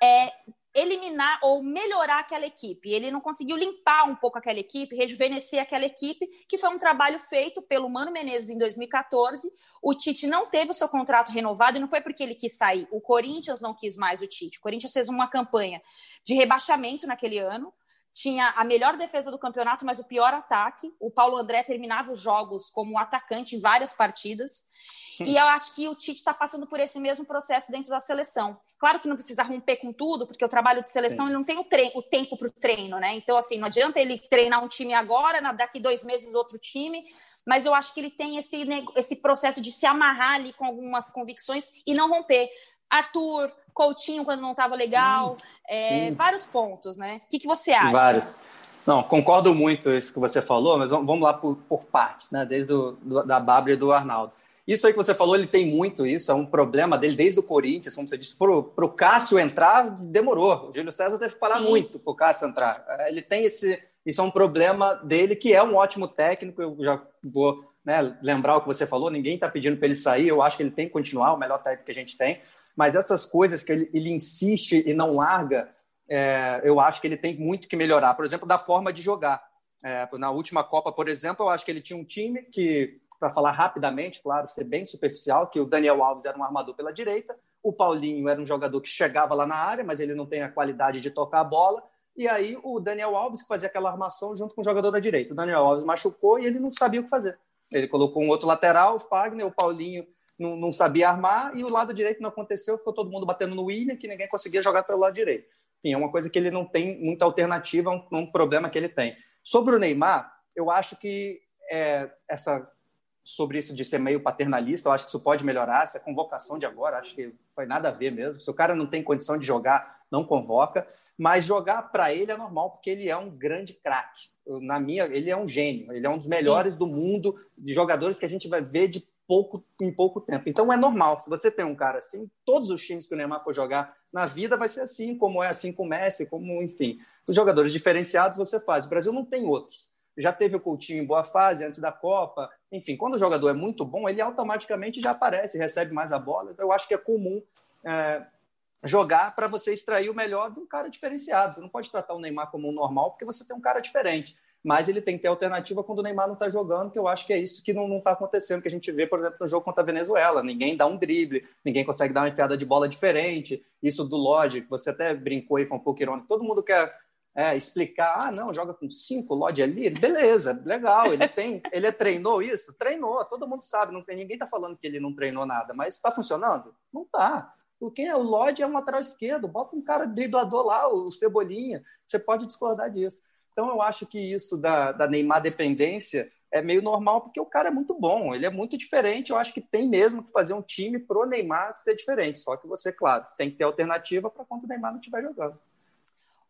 Speaker 1: é, eliminar ou melhorar aquela equipe. Ele não conseguiu limpar um pouco aquela equipe, rejuvenescer aquela equipe, que foi um trabalho feito pelo Mano Menezes em 2014. O Tite não teve o seu contrato renovado e não foi porque ele quis sair. O Corinthians não quis mais o Tite. O Corinthians fez uma campanha de rebaixamento naquele ano tinha a melhor defesa do campeonato, mas o pior ataque. O Paulo André terminava os jogos como atacante em várias partidas. E eu acho que o Tite está passando por esse mesmo processo dentro da seleção. Claro que não precisa romper com tudo, porque o trabalho de seleção ele não tem o, o tempo para o treino, né? Então, assim, não adianta ele treinar um time agora, daqui dois meses outro time. Mas eu acho que ele tem esse, esse processo de se amarrar ali com algumas convicções e não romper. Arthur, Coutinho quando não estava legal, hum, é, vários pontos, né? O que, que você acha?
Speaker 3: Vários. Não, concordo muito isso que você falou, mas vamos lá por, por partes, né? Desde do, do, da Babra e do Arnaldo. Isso aí que você falou, ele tem muito isso, é um problema dele desde o Corinthians, como você disse, para o Cássio entrar, demorou. O Júlio César teve que parar Sim. muito para o Cássio entrar. É, ele tem esse, isso é um problema dele, que é um ótimo técnico, eu já vou né, lembrar o que você falou, ninguém está pedindo para ele sair, eu acho que ele tem que continuar, o melhor técnico que a gente tem, mas essas coisas que ele, ele insiste e não larga, é, eu acho que ele tem muito que melhorar. Por exemplo, da forma de jogar. É, na última Copa, por exemplo, eu acho que ele tinha um time que, para falar rapidamente, claro, ser bem superficial, que o Daniel Alves era um armador pela direita, o Paulinho era um jogador que chegava lá na área, mas ele não tem a qualidade de tocar a bola, e aí o Daniel Alves fazia aquela armação junto com o jogador da direita. O Daniel Alves machucou e ele não sabia o que fazer. Ele colocou um outro lateral, o Fagner, o Paulinho não, não, sabia armar, e o lado direito não aconteceu, ficou todo mundo batendo no William, que ninguém conseguia jogar pelo lado direito. Enfim, é uma coisa que ele não tem muita alternativa, é um, um problema que ele tem. Sobre o Neymar, eu acho que é, essa sobre isso de ser meio paternalista, eu acho que isso pode melhorar, essa convocação de agora, acho que foi nada a ver mesmo. Se o cara não tem condição de jogar, não convoca, mas jogar para ele é normal, porque ele é um grande craque. Na minha, ele é um gênio, ele é um dos melhores Sim. do mundo, de jogadores que a gente vai ver de pouco em pouco tempo. Então é normal. Se você tem um cara assim, todos os times que o Neymar for jogar na vida vai ser assim, como é assim com o Messi, como enfim. Os jogadores diferenciados você faz. O Brasil não tem outros. Já teve o Coutinho em boa fase antes da Copa. Enfim, quando o jogador é muito bom, ele automaticamente já aparece, recebe mais a bola. Então, eu acho que é comum é, jogar para você extrair o melhor de um cara diferenciado. Você não pode tratar o Neymar como um normal, porque você tem um cara diferente mas ele tem que ter alternativa quando o Neymar não está jogando, que eu acho que é isso que não está acontecendo, que a gente vê, por exemplo, no jogo contra a Venezuela. Ninguém dá um drible, ninguém consegue dar uma enfiada de bola diferente. Isso do Lodge, você até brincou aí com um pouco irônico, todo mundo quer é, explicar, ah, não, joga com cinco, Lodge ali, beleza, legal, ele tem, ele treinou isso? Treinou, todo mundo sabe, não tem, ninguém está falando que ele não treinou nada, mas está funcionando? Não está. Quem é o Lodge é um lateral esquerdo, bota um cara driblador lá, o Cebolinha, você pode discordar disso. Então, eu acho que isso da, da Neymar dependência é meio normal, porque o cara é muito bom, ele é muito diferente. Eu acho que tem mesmo que fazer um time pro Neymar ser diferente. Só que você, claro, tem que ter alternativa para quando o Neymar não estiver jogando.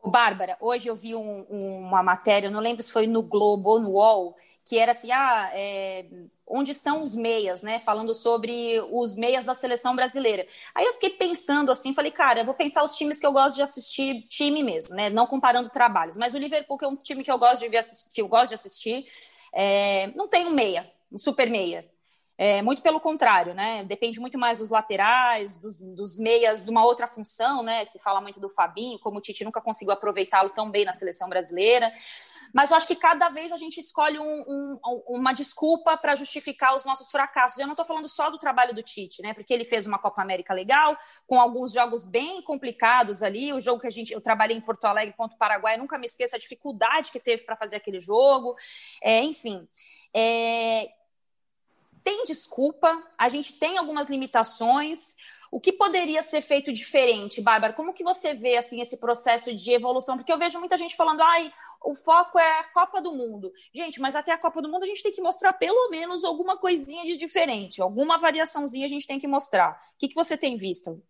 Speaker 1: Bárbara, hoje eu vi um, uma matéria, não lembro se foi no Globo ou no UOL, que era assim, ah, é, onde estão os meias, né? Falando sobre os meias da seleção brasileira. Aí eu fiquei pensando assim, falei, cara, eu vou pensar os times que eu gosto de assistir, time mesmo, né? Não comparando trabalhos, mas o Liverpool que é um time que eu gosto de ver, que eu gosto de assistir, é, não tem um meia, um super meia. É, muito pelo contrário, né? Depende muito mais dos laterais, dos, dos, meias de uma outra função, né? Se fala muito do Fabinho, como o Tite nunca conseguiu aproveitá-lo tão bem na seleção brasileira. Mas eu acho que cada vez a gente escolhe um, um, uma desculpa para justificar os nossos fracassos. Eu não estou falando só do trabalho do Tite, né? Porque ele fez uma Copa América legal, com alguns jogos bem complicados ali. O jogo que a gente, eu trabalhei em Porto Alegre contra o Paraguai, eu nunca me esqueço a dificuldade que teve para fazer aquele jogo. É, enfim, é, tem desculpa, a gente tem algumas limitações. O que poderia ser feito diferente, Bárbara? Como que você vê assim esse processo de evolução? Porque eu vejo muita gente falando, ai, o foco é a Copa do Mundo. Gente, mas até a Copa do Mundo a gente tem que mostrar pelo menos alguma coisinha de diferente, alguma variaçãozinha a gente tem que mostrar. O que, que você tem visto?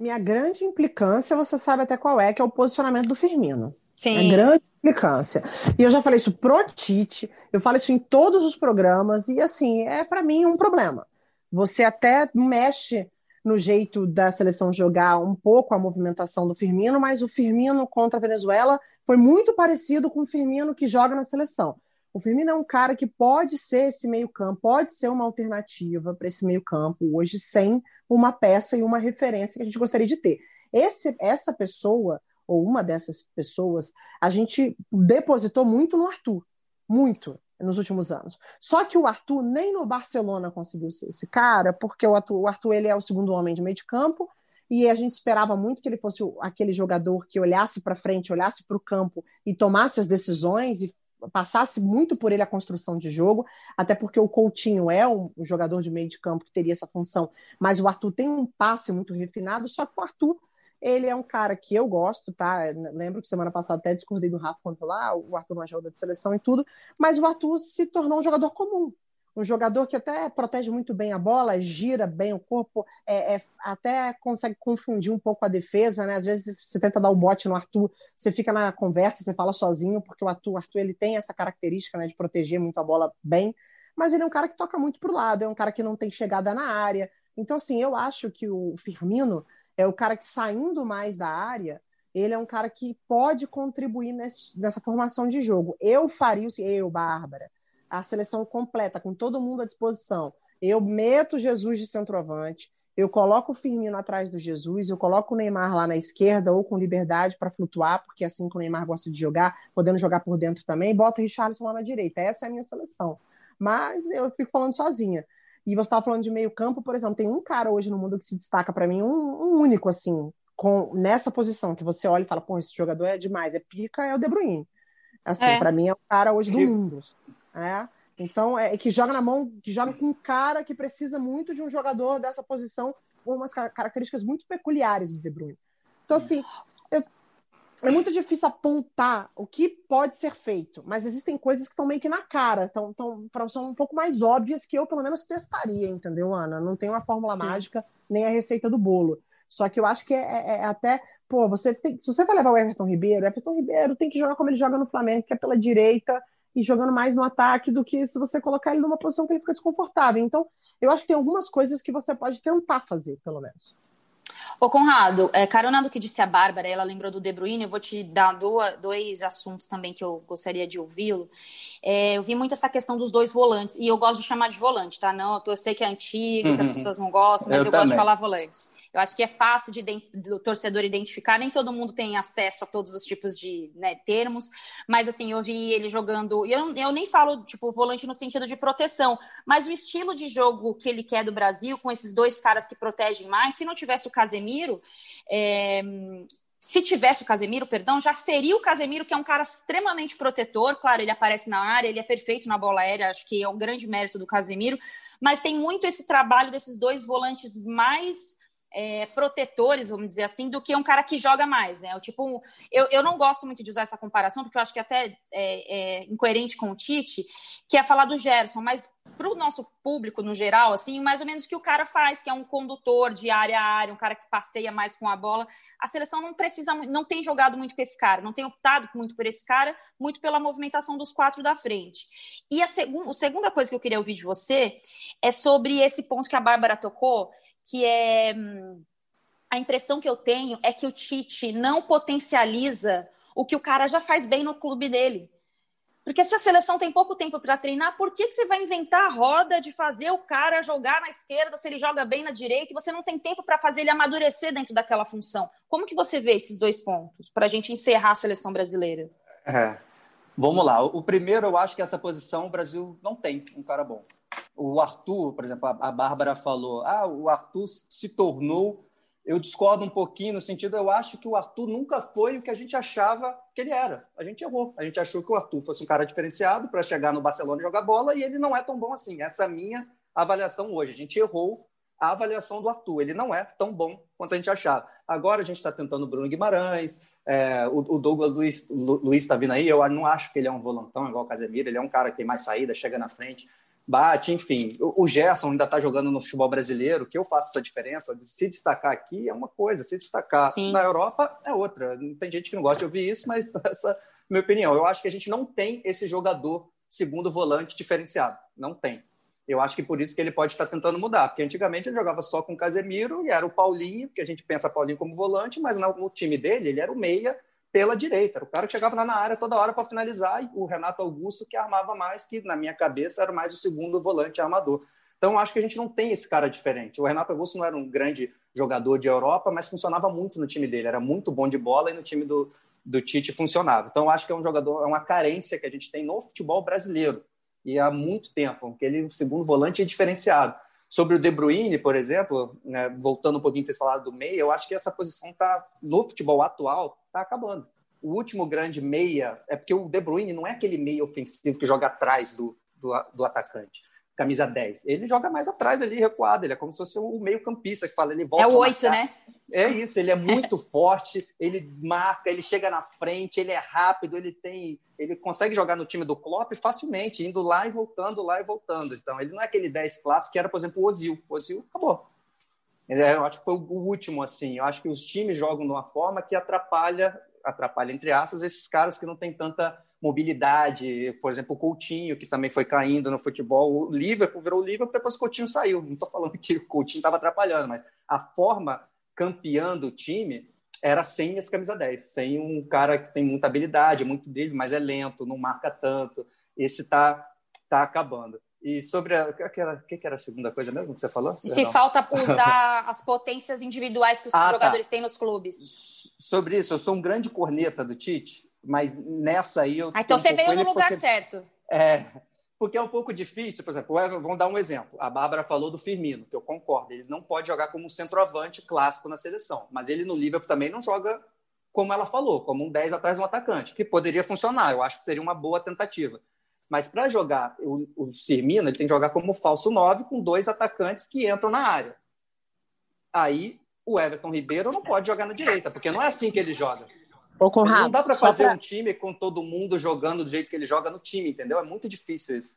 Speaker 4: Minha grande implicância, você sabe até qual é, que é o posicionamento do Firmino. Sim. É grande implicância. E eu já falei isso pro Tite, eu falo isso em todos os programas, e assim, é para mim um problema. Você até mexe no jeito da seleção jogar um pouco a movimentação do Firmino, mas o Firmino contra a Venezuela foi muito parecido com o Firmino que joga na seleção. O Firmino é um cara que pode ser esse meio-campo, pode ser uma alternativa para esse meio-campo hoje, sem uma peça e uma referência que a gente gostaria de ter. Esse, essa pessoa ou uma dessas pessoas, a gente depositou muito no Arthur, muito nos últimos anos. Só que o Arthur nem no Barcelona conseguiu ser esse cara, porque o Arthur, o Arthur ele é o segundo homem de meio de campo e a gente esperava muito que ele fosse aquele jogador que olhasse para frente, olhasse para o campo e tomasse as decisões e passasse muito por ele a construção de jogo, até porque o Coutinho é um, jogador de meio de campo que teria essa função, mas o Arthur tem um passe muito refinado, só que o Arthur ele é um cara que eu gosto, tá? Lembro que semana passada até discordei do Rafa quando lá, o Arthur não ajuda de seleção e tudo, mas o Arthur se tornou um jogador comum. Um jogador que até protege muito bem a bola, gira bem o corpo, é, é, até consegue confundir um pouco a defesa, né? Às vezes você tenta dar o bote no Arthur, você fica na conversa, você fala sozinho, porque o Arthur, o Arthur ele tem essa característica né, de proteger muito a bola bem, mas ele é um cara que toca muito pro lado, é um cara que não tem chegada na área. Então, assim, eu acho que o Firmino é o cara que saindo mais da área, ele é um cara que pode contribuir nesse, nessa formação de jogo. Eu faria, eu, Bárbara, a seleção completa, com todo mundo à disposição. Eu meto Jesus de centroavante, eu coloco o Firmino atrás do Jesus, eu coloco o Neymar lá na esquerda ou com liberdade para flutuar, porque é assim que o Neymar gosta de jogar, podendo jogar por dentro também, bota o Richarlison lá na direita. Essa é a minha seleção. Mas eu fico falando sozinha. E você estava falando de meio campo, por exemplo, tem um cara hoje no mundo que se destaca para mim, um, um, único, assim, com nessa posição, que você olha e fala, pô, esse jogador é demais, é pica, é o De Bruyne. Assim, é. para mim é o cara hoje do mundo. Né? Então, é que joga na mão, que joga com um cara que precisa muito de um jogador dessa posição, com umas características muito peculiares do De Bruyne. Então, assim, é muito difícil apontar o que pode ser feito, mas existem coisas que estão meio que na cara, tão, tão, são um pouco mais óbvias que eu, pelo menos, testaria, entendeu, Ana? Não tem uma fórmula Sim. mágica, nem a receita do bolo. Só que eu acho que é, é, é até, pô, você tem, se você vai levar o Everton Ribeiro, o Everton Ribeiro tem que jogar como ele joga no Flamengo, que é pela direita e jogando mais no ataque do que se você colocar ele numa posição que ele fica desconfortável. Então, eu acho que tem algumas coisas que você pode tentar fazer, pelo menos.
Speaker 1: Ô, Conrado, é, carona do que disse a Bárbara, ela lembrou do De Bruyne, eu vou te dar dois, dois assuntos também que eu gostaria de ouvi-lo. É, eu vi muito essa questão dos dois volantes, e eu gosto de chamar de volante, tá? Não, eu sei que é antigo, uhum. que as uhum. pessoas não gostam, mas eu, eu gosto de falar volante. Eu acho que é fácil de, do torcedor identificar, nem todo mundo tem acesso a todos os tipos de né, termos, mas assim, eu vi ele jogando, e eu, eu nem falo, tipo, volante no sentido de proteção, mas o estilo de jogo que ele quer do Brasil, com esses dois caras que protegem mais, se não tivesse o Casemiro, é, se tivesse o Casemiro, perdão, já seria o Casemiro, que é um cara extremamente protetor. Claro, ele aparece na área, ele é perfeito na bola aérea, acho que é o grande mérito do Casemiro. Mas tem muito esse trabalho desses dois volantes mais é, protetores, vamos dizer assim, do que um cara que joga mais, né? tipo, eu, eu não gosto muito de usar essa comparação, porque eu acho que até é, é incoerente com o Tite, que é falar do Gerson, mas para o nosso público no geral, assim, mais ou menos o que o cara faz, que é um condutor de área a área, um cara que passeia mais com a bola. A seleção não precisa, não tem jogado muito com esse cara, não tem optado muito por esse cara, muito pela movimentação dos quatro da frente. E a, seg a segunda coisa que eu queria ouvir de você é sobre esse ponto que a Bárbara tocou, que é a impressão que eu tenho é que o Tite não potencializa o que o cara já faz bem no clube dele. Porque se a seleção tem pouco tempo para treinar, por que, que você vai inventar a roda de fazer o cara jogar na esquerda se ele joga bem na direita e você não tem tempo para fazer ele amadurecer dentro daquela função? Como que você vê esses dois pontos para a gente encerrar a seleção brasileira?
Speaker 3: É. Vamos lá. O primeiro, eu acho que essa posição o Brasil não tem um cara bom o Arthur, por exemplo, a, Bárbara falou, ah, o Arthur se tornou. Eu discordo um pouquinho no sentido, eu acho que o Arthur nunca foi o que a gente achava que ele era. A gente errou. A gente achou que o Arthur fosse um cara diferenciado para chegar no Barcelona e jogar bola e ele não é tão bom assim. Essa é a minha avaliação hoje. A gente errou a avaliação do Arthur. Ele não é tão bom quanto a gente achava. Agora a gente está tentando o Bruno Guimarães, é, o, o, Douglas Luiz está vindo aí. Eu não acho que ele é um volantão igual o Casemiro. Ele é um cara que tem mais saída, chega na frente bate, enfim. O, Gerson ainda está jogando no futebol brasileiro, que eu faço essa diferença. De se destacar aqui é uma coisa, se destacar Sim. na Europa é outra. Tem gente que não gosta de ouvir isso, mas (laughs) essa é a minha opinião. Eu acho que a gente não tem esse jogador segundo volante diferenciado. Não tem. Eu acho que por isso que ele pode estar tentando mudar, porque antigamente ele jogava só com o Casemiro e era o Paulinho, que a gente pensa Paulinho como volante, mas no time dele ele era o meia pela direita, o cara que chegava lá na área toda hora para finalizar e o Renato Augusto que armava mais, que na minha cabeça era mais o segundo volante armador. Então acho que a gente não tem esse cara diferente. O Renato Augusto não era um grande jogador de Europa, mas funcionava muito no time dele, era muito bom de bola e no time do, do Tite funcionava. Então acho que é um jogador, é uma carência que a gente tem no futebol brasileiro e há muito tempo, que ele, o segundo volante, é diferenciado. Sobre o De Bruyne, por exemplo, né, voltando um pouquinho que vocês falaram do meia, eu acho que essa posição está no futebol atual está acabando. O último grande meia é porque o De Bruyne não é aquele meia ofensivo que joga atrás do, do, do atacante camisa 10. Ele joga mais atrás ali, recuado. Ele é como se fosse o meio-campista que fala, ele volta.
Speaker 1: É o 8, né?
Speaker 3: É isso, ele é muito (laughs) forte, ele marca, ele chega na frente, ele é rápido, ele tem. Ele consegue jogar no time do Klopp facilmente, indo lá e voltando, lá e voltando. Então, ele não é aquele 10 clássico que era, por exemplo, o Ozil. O Ozil acabou. Eu acho que foi o último, assim. Eu acho que os times jogam de uma forma que atrapalha, atrapalha entre aspas, esses caras que não têm tanta mobilidade, por exemplo, o Coutinho, que também foi caindo no futebol, o Liverpool virou o Liverpool, depois o Coutinho saiu. Não estou falando que o Coutinho estava atrapalhando, mas a forma campeã do time era sem esse camisa 10, sem um cara que tem muita habilidade, muito dele, mas é lento, não marca tanto. Esse está tá acabando. E sobre a. O que, era, que, era a segunda coisa mesmo que você falou?
Speaker 1: Se Perdão. falta usar (laughs) as potências individuais que os ah, tá. jogadores tá. têm nos clubes.
Speaker 3: Sobre isso, eu sou um grande corneta do Tite, mas nessa aí eu.
Speaker 1: Ah, então você um veio no lugar porque, certo.
Speaker 3: É, porque é um pouco difícil, por exemplo, vamos dar um exemplo. A Bárbara falou do Firmino, que eu concordo. Ele não pode jogar como um centroavante clássico na seleção, mas ele no Liverpool também não joga como ela falou, como um 10 atrás de um atacante, que poderia funcionar. Eu acho que seria uma boa tentativa. Mas para jogar o, o Firmino, ele tem que jogar como falso 9 com dois atacantes que entram na área. Aí o Everton Ribeiro não pode jogar na direita, porque não é assim que ele joga.
Speaker 4: Ô, Conrado,
Speaker 3: não dá para fazer pra... um time com todo mundo jogando do jeito que ele joga no time, entendeu? É muito difícil isso.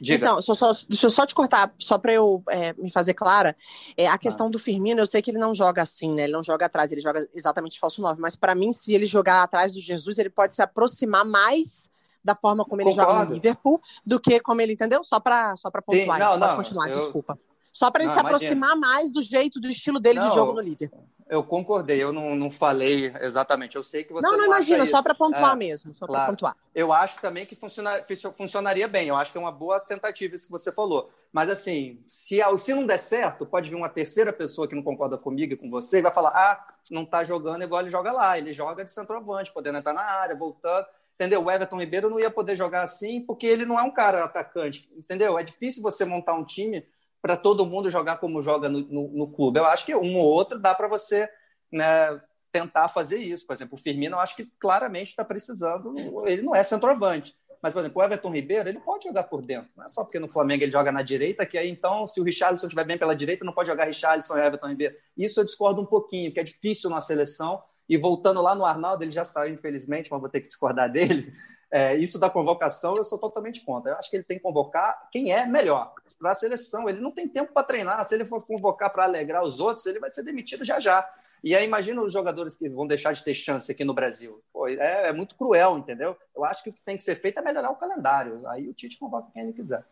Speaker 3: Diga.
Speaker 4: Então, só, só, deixa eu só te cortar, só para eu é, me fazer clara. É, a questão ah. do Firmino, eu sei que ele não joga assim, né? Ele não joga atrás, ele joga exatamente falso 9. Mas para mim, se ele jogar atrás do Jesus, ele pode se aproximar mais da forma como ele Concordo. joga no Liverpool do que como ele, entendeu? Só para só pontuar. Sim, não, não, continuar, eu... desculpa. Só para ele não, se imagina. aproximar mais do jeito, do estilo dele não, de jogo no Liverpool.
Speaker 3: Eu concordei, eu não, não falei exatamente. Eu sei que você.
Speaker 4: Não, não, não imagina, só para pontuar é, mesmo. Só claro. para pontuar.
Speaker 3: Eu acho também que funciona, funcionaria bem. Eu acho que é uma boa tentativa isso que você falou. Mas, assim, se, se não der certo, pode vir uma terceira pessoa que não concorda comigo e com você e vai falar: ah, não está jogando igual ele joga lá. Ele joga de centroavante, podendo entrar na área, voltando. Entendeu? O Everton Ribeiro não ia poder jogar assim porque ele não é um cara atacante. Entendeu? É difícil você montar um time para todo mundo jogar como joga no, no, no, clube. Eu acho que um ou outro dá para você né, tentar fazer isso. Por exemplo, o Firmino, eu acho que claramente está precisando. Ele não é centroavante. Mas, por exemplo, o Everton Ribeiro, ele pode jogar por dentro. Não é só porque no Flamengo ele joga na direita, que aí então, se o Richarlison estiver bem pela direita, não pode jogar Richarlison e Everton Ribeiro. Isso eu discordo um pouquinho, que é difícil na seleção. E voltando lá no Arnaldo, ele já saiu, infelizmente, mas vou ter que discordar dele. É, isso da convocação eu sou totalmente contra. Eu acho que ele tem que convocar quem é melhor para a seleção. Ele não tem tempo para treinar. Se ele for convocar para alegrar os outros, ele vai ser demitido já já. E aí imagina os jogadores que vão deixar de ter chance aqui no Brasil. Pô, é, é, muito cruel, entendeu? Eu acho que o que tem que ser feito é melhorar o calendário. Aí o Tite convoca quem ele quiser.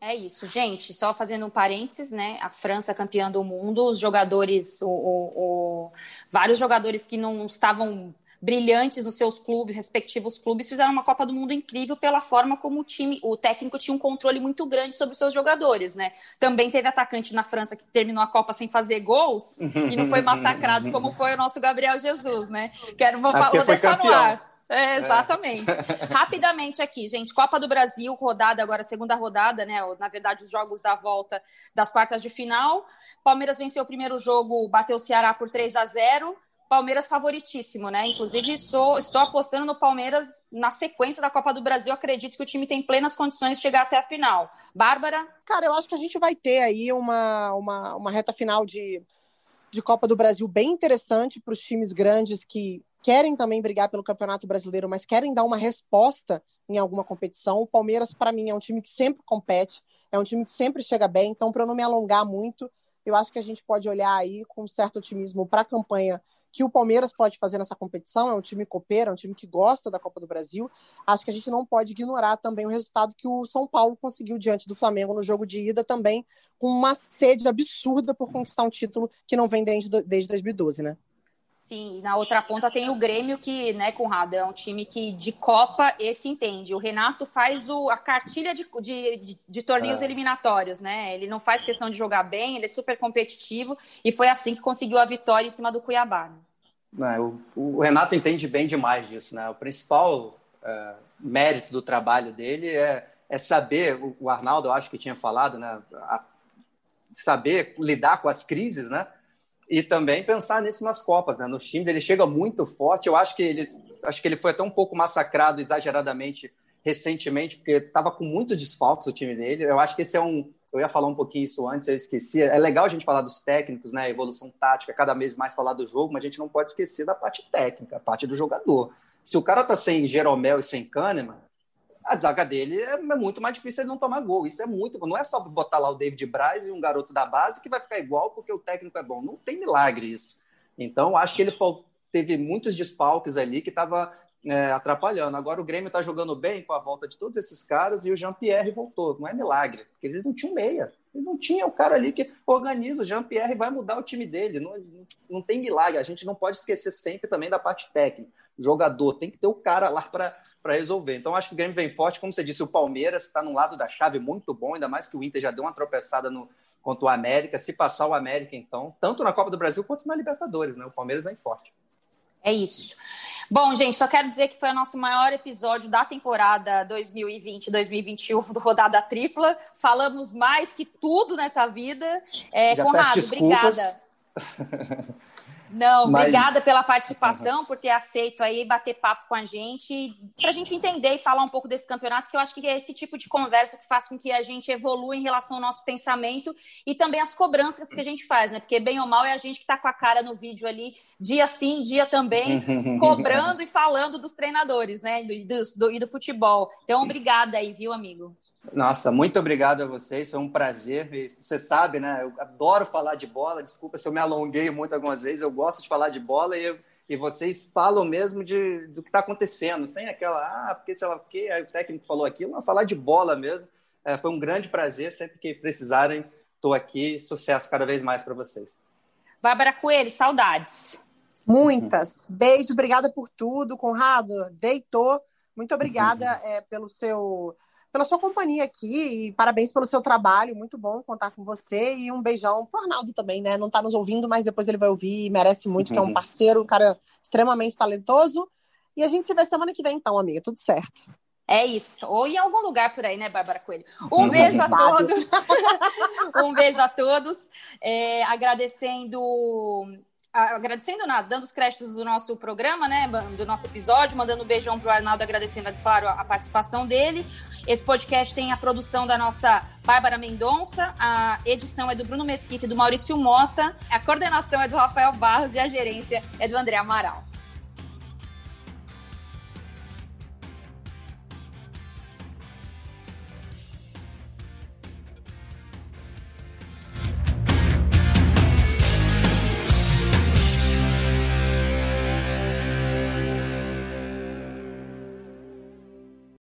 Speaker 1: É isso, gente. Só fazendo um parênteses, né? A França campeã do mundo, os jogadores, o, o, o vários jogadores que não estavam brilhantes nos seus clubes, respectivos clubes, fizeram uma Copa do Mundo incrível pela forma como o time, o técnico tinha um controle muito grande sobre os seus jogadores, né? Também teve atacante na França que terminou a Copa sem fazer gols (laughs) e não foi massacrado como foi o nosso Gabriel Jesus, né? Quero vou, vou deixar no ar. É, exatamente. É. (laughs) Rapidamente aqui, gente. Copa do Brasil, rodada agora, segunda rodada, né? Na verdade, os jogos da volta das quartas de final. Palmeiras venceu o primeiro jogo, bateu o Ceará por 3 a 0 Palmeiras favoritíssimo, né? Inclusive, sou, estou apostando no Palmeiras na sequência da Copa do Brasil. Acredito que o time tem plenas condições de chegar até a final. Bárbara?
Speaker 4: Cara, eu acho que a gente vai ter aí uma, uma, uma reta final de, de Copa do Brasil bem interessante para os times grandes que querem também brigar pelo Campeonato Brasileiro, mas querem dar uma resposta em alguma competição. O Palmeiras, para mim, é um time que sempre compete É um time que sempre chega bem. Então, para eu não me alongar muito, eu acho que a gente pode olhar aí com certo otimismo para a campanha que o Palmeiras pode fazer nessa competição. É um time copeiro, é um time que gosta da Copa do Brasil. Acho que a gente não pode ignorar também o resultado que o São Paulo conseguiu diante do Flamengo no jogo de ida, também com uma sede absurda por conquistar um título que não vem desde, desde 2012, né?
Speaker 1: Sim, e na outra ponta tem o Grêmio, que, né, Conrado, é um time que de Copa esse entende. O Renato faz o, a cartilha de, de, de, de torneios é. eliminatórios, né? Ele não faz questão de jogar bem, ele é super competitivo e foi assim que conseguiu a vitória em cima do Cuiabá.
Speaker 3: Né? o, o, Renato entende bem demais disso, né? O principal é, mérito do trabalho dele é, é saber, o, o, Arnaldo, eu acho que tinha falado, né? A, saber lidar com as crises, né? E também pensar nisso nas Copas, né? Nos times, ele chega muito forte. Eu acho que ele, acho que ele foi até um pouco massacrado exageradamente recentemente, porque estava com muitos desfalques o time dele. Eu acho que esse é um. Eu ia falar um pouquinho isso antes, eu esqueci. É legal a gente falar dos técnicos, né? Evolução tática, cada vez mais falar do jogo, mas a gente não pode esquecer da parte técnica, a parte do jogador. Se o cara tá sem Jeromel e sem Kahneman, a zaga dele é muito mais difícil ele não tomar gol. Isso é muito. Não é só botar lá o David Braz e um garoto da base que vai ficar igual porque o técnico é bom. Não tem milagre isso. Então, acho que ele teve muitos desfalques ali que estava é, atrapalhando. Agora o Grêmio está jogando bem com a volta de todos esses caras e o Jean-Pierre voltou. Não é milagre, porque ele não tinha um meia. Ele não tinha o cara ali que organiza. O Jean-Pierre vai mudar o time dele. Não, não tem milagre. A gente não pode esquecer sempre também da parte técnica. O jogador tem que ter o cara lá para resolver. Então, acho que o Grêmio vem forte. Como você disse, o Palmeiras está no lado da chave muito bom, ainda mais que o Inter já deu uma tropeçada no, contra o América. Se passar o América, então, tanto na Copa do Brasil quanto na Libertadores, né? O Palmeiras vem forte.
Speaker 1: É isso. Bom, gente, só quero dizer que foi o nosso maior episódio da temporada 2020-2021 do Rodada Tripla. Falamos mais que tudo nessa vida. É, Conrado, obrigada. (laughs) Não, Mas... obrigada pela participação, por ter aceito aí bater papo com a gente, para a gente entender e falar um pouco desse campeonato, que eu acho que é esse tipo de conversa que faz com que a gente evolua em relação ao nosso pensamento e também as cobranças que a gente faz, né? Porque bem ou mal é a gente que está com a cara no vídeo ali, dia sim, dia também, cobrando e falando dos treinadores, né? E do, do, e do futebol. Então, obrigada aí, viu, amigo?
Speaker 3: Nossa, muito obrigado a vocês, foi um prazer. Você sabe, né? Eu adoro falar de bola. Desculpa se eu me alonguei muito algumas vezes. Eu gosto de falar de bola e, e vocês falam mesmo de, do que está acontecendo, sem aquela, ah, porque sei lá o quê, aí o técnico falou aquilo. Não, falar de bola mesmo. É, foi um grande prazer. Sempre que precisarem, estou aqui. Sucesso cada vez mais para vocês.
Speaker 1: Bárbara Coelho, saudades.
Speaker 4: Muitas. Beijo, obrigada por tudo. Conrado, deitou. Muito obrigada (laughs) é, pelo seu pela sua companhia aqui e parabéns pelo seu trabalho. Muito bom contar com você e um beijão pro Arnaldo também, né? Não tá nos ouvindo, mas depois ele vai ouvir e merece muito, que é um uhum. parceiro, um cara extremamente talentoso. E a gente se vê semana que vem, então, amiga. Tudo certo.
Speaker 1: É isso. Ou em algum lugar por aí, né, Bárbara Coelho? Um beijo a todos. (laughs) um beijo a todos. É, agradecendo agradecendo, nada, dando os créditos do nosso programa, né, do nosso episódio, mandando um beijão pro Arnaldo, agradecendo, claro, a participação dele. Esse podcast tem a produção da nossa Bárbara Mendonça, a edição é do Bruno Mesquita e do Maurício Mota, a coordenação é do Rafael Barros e a gerência é do André Amaral.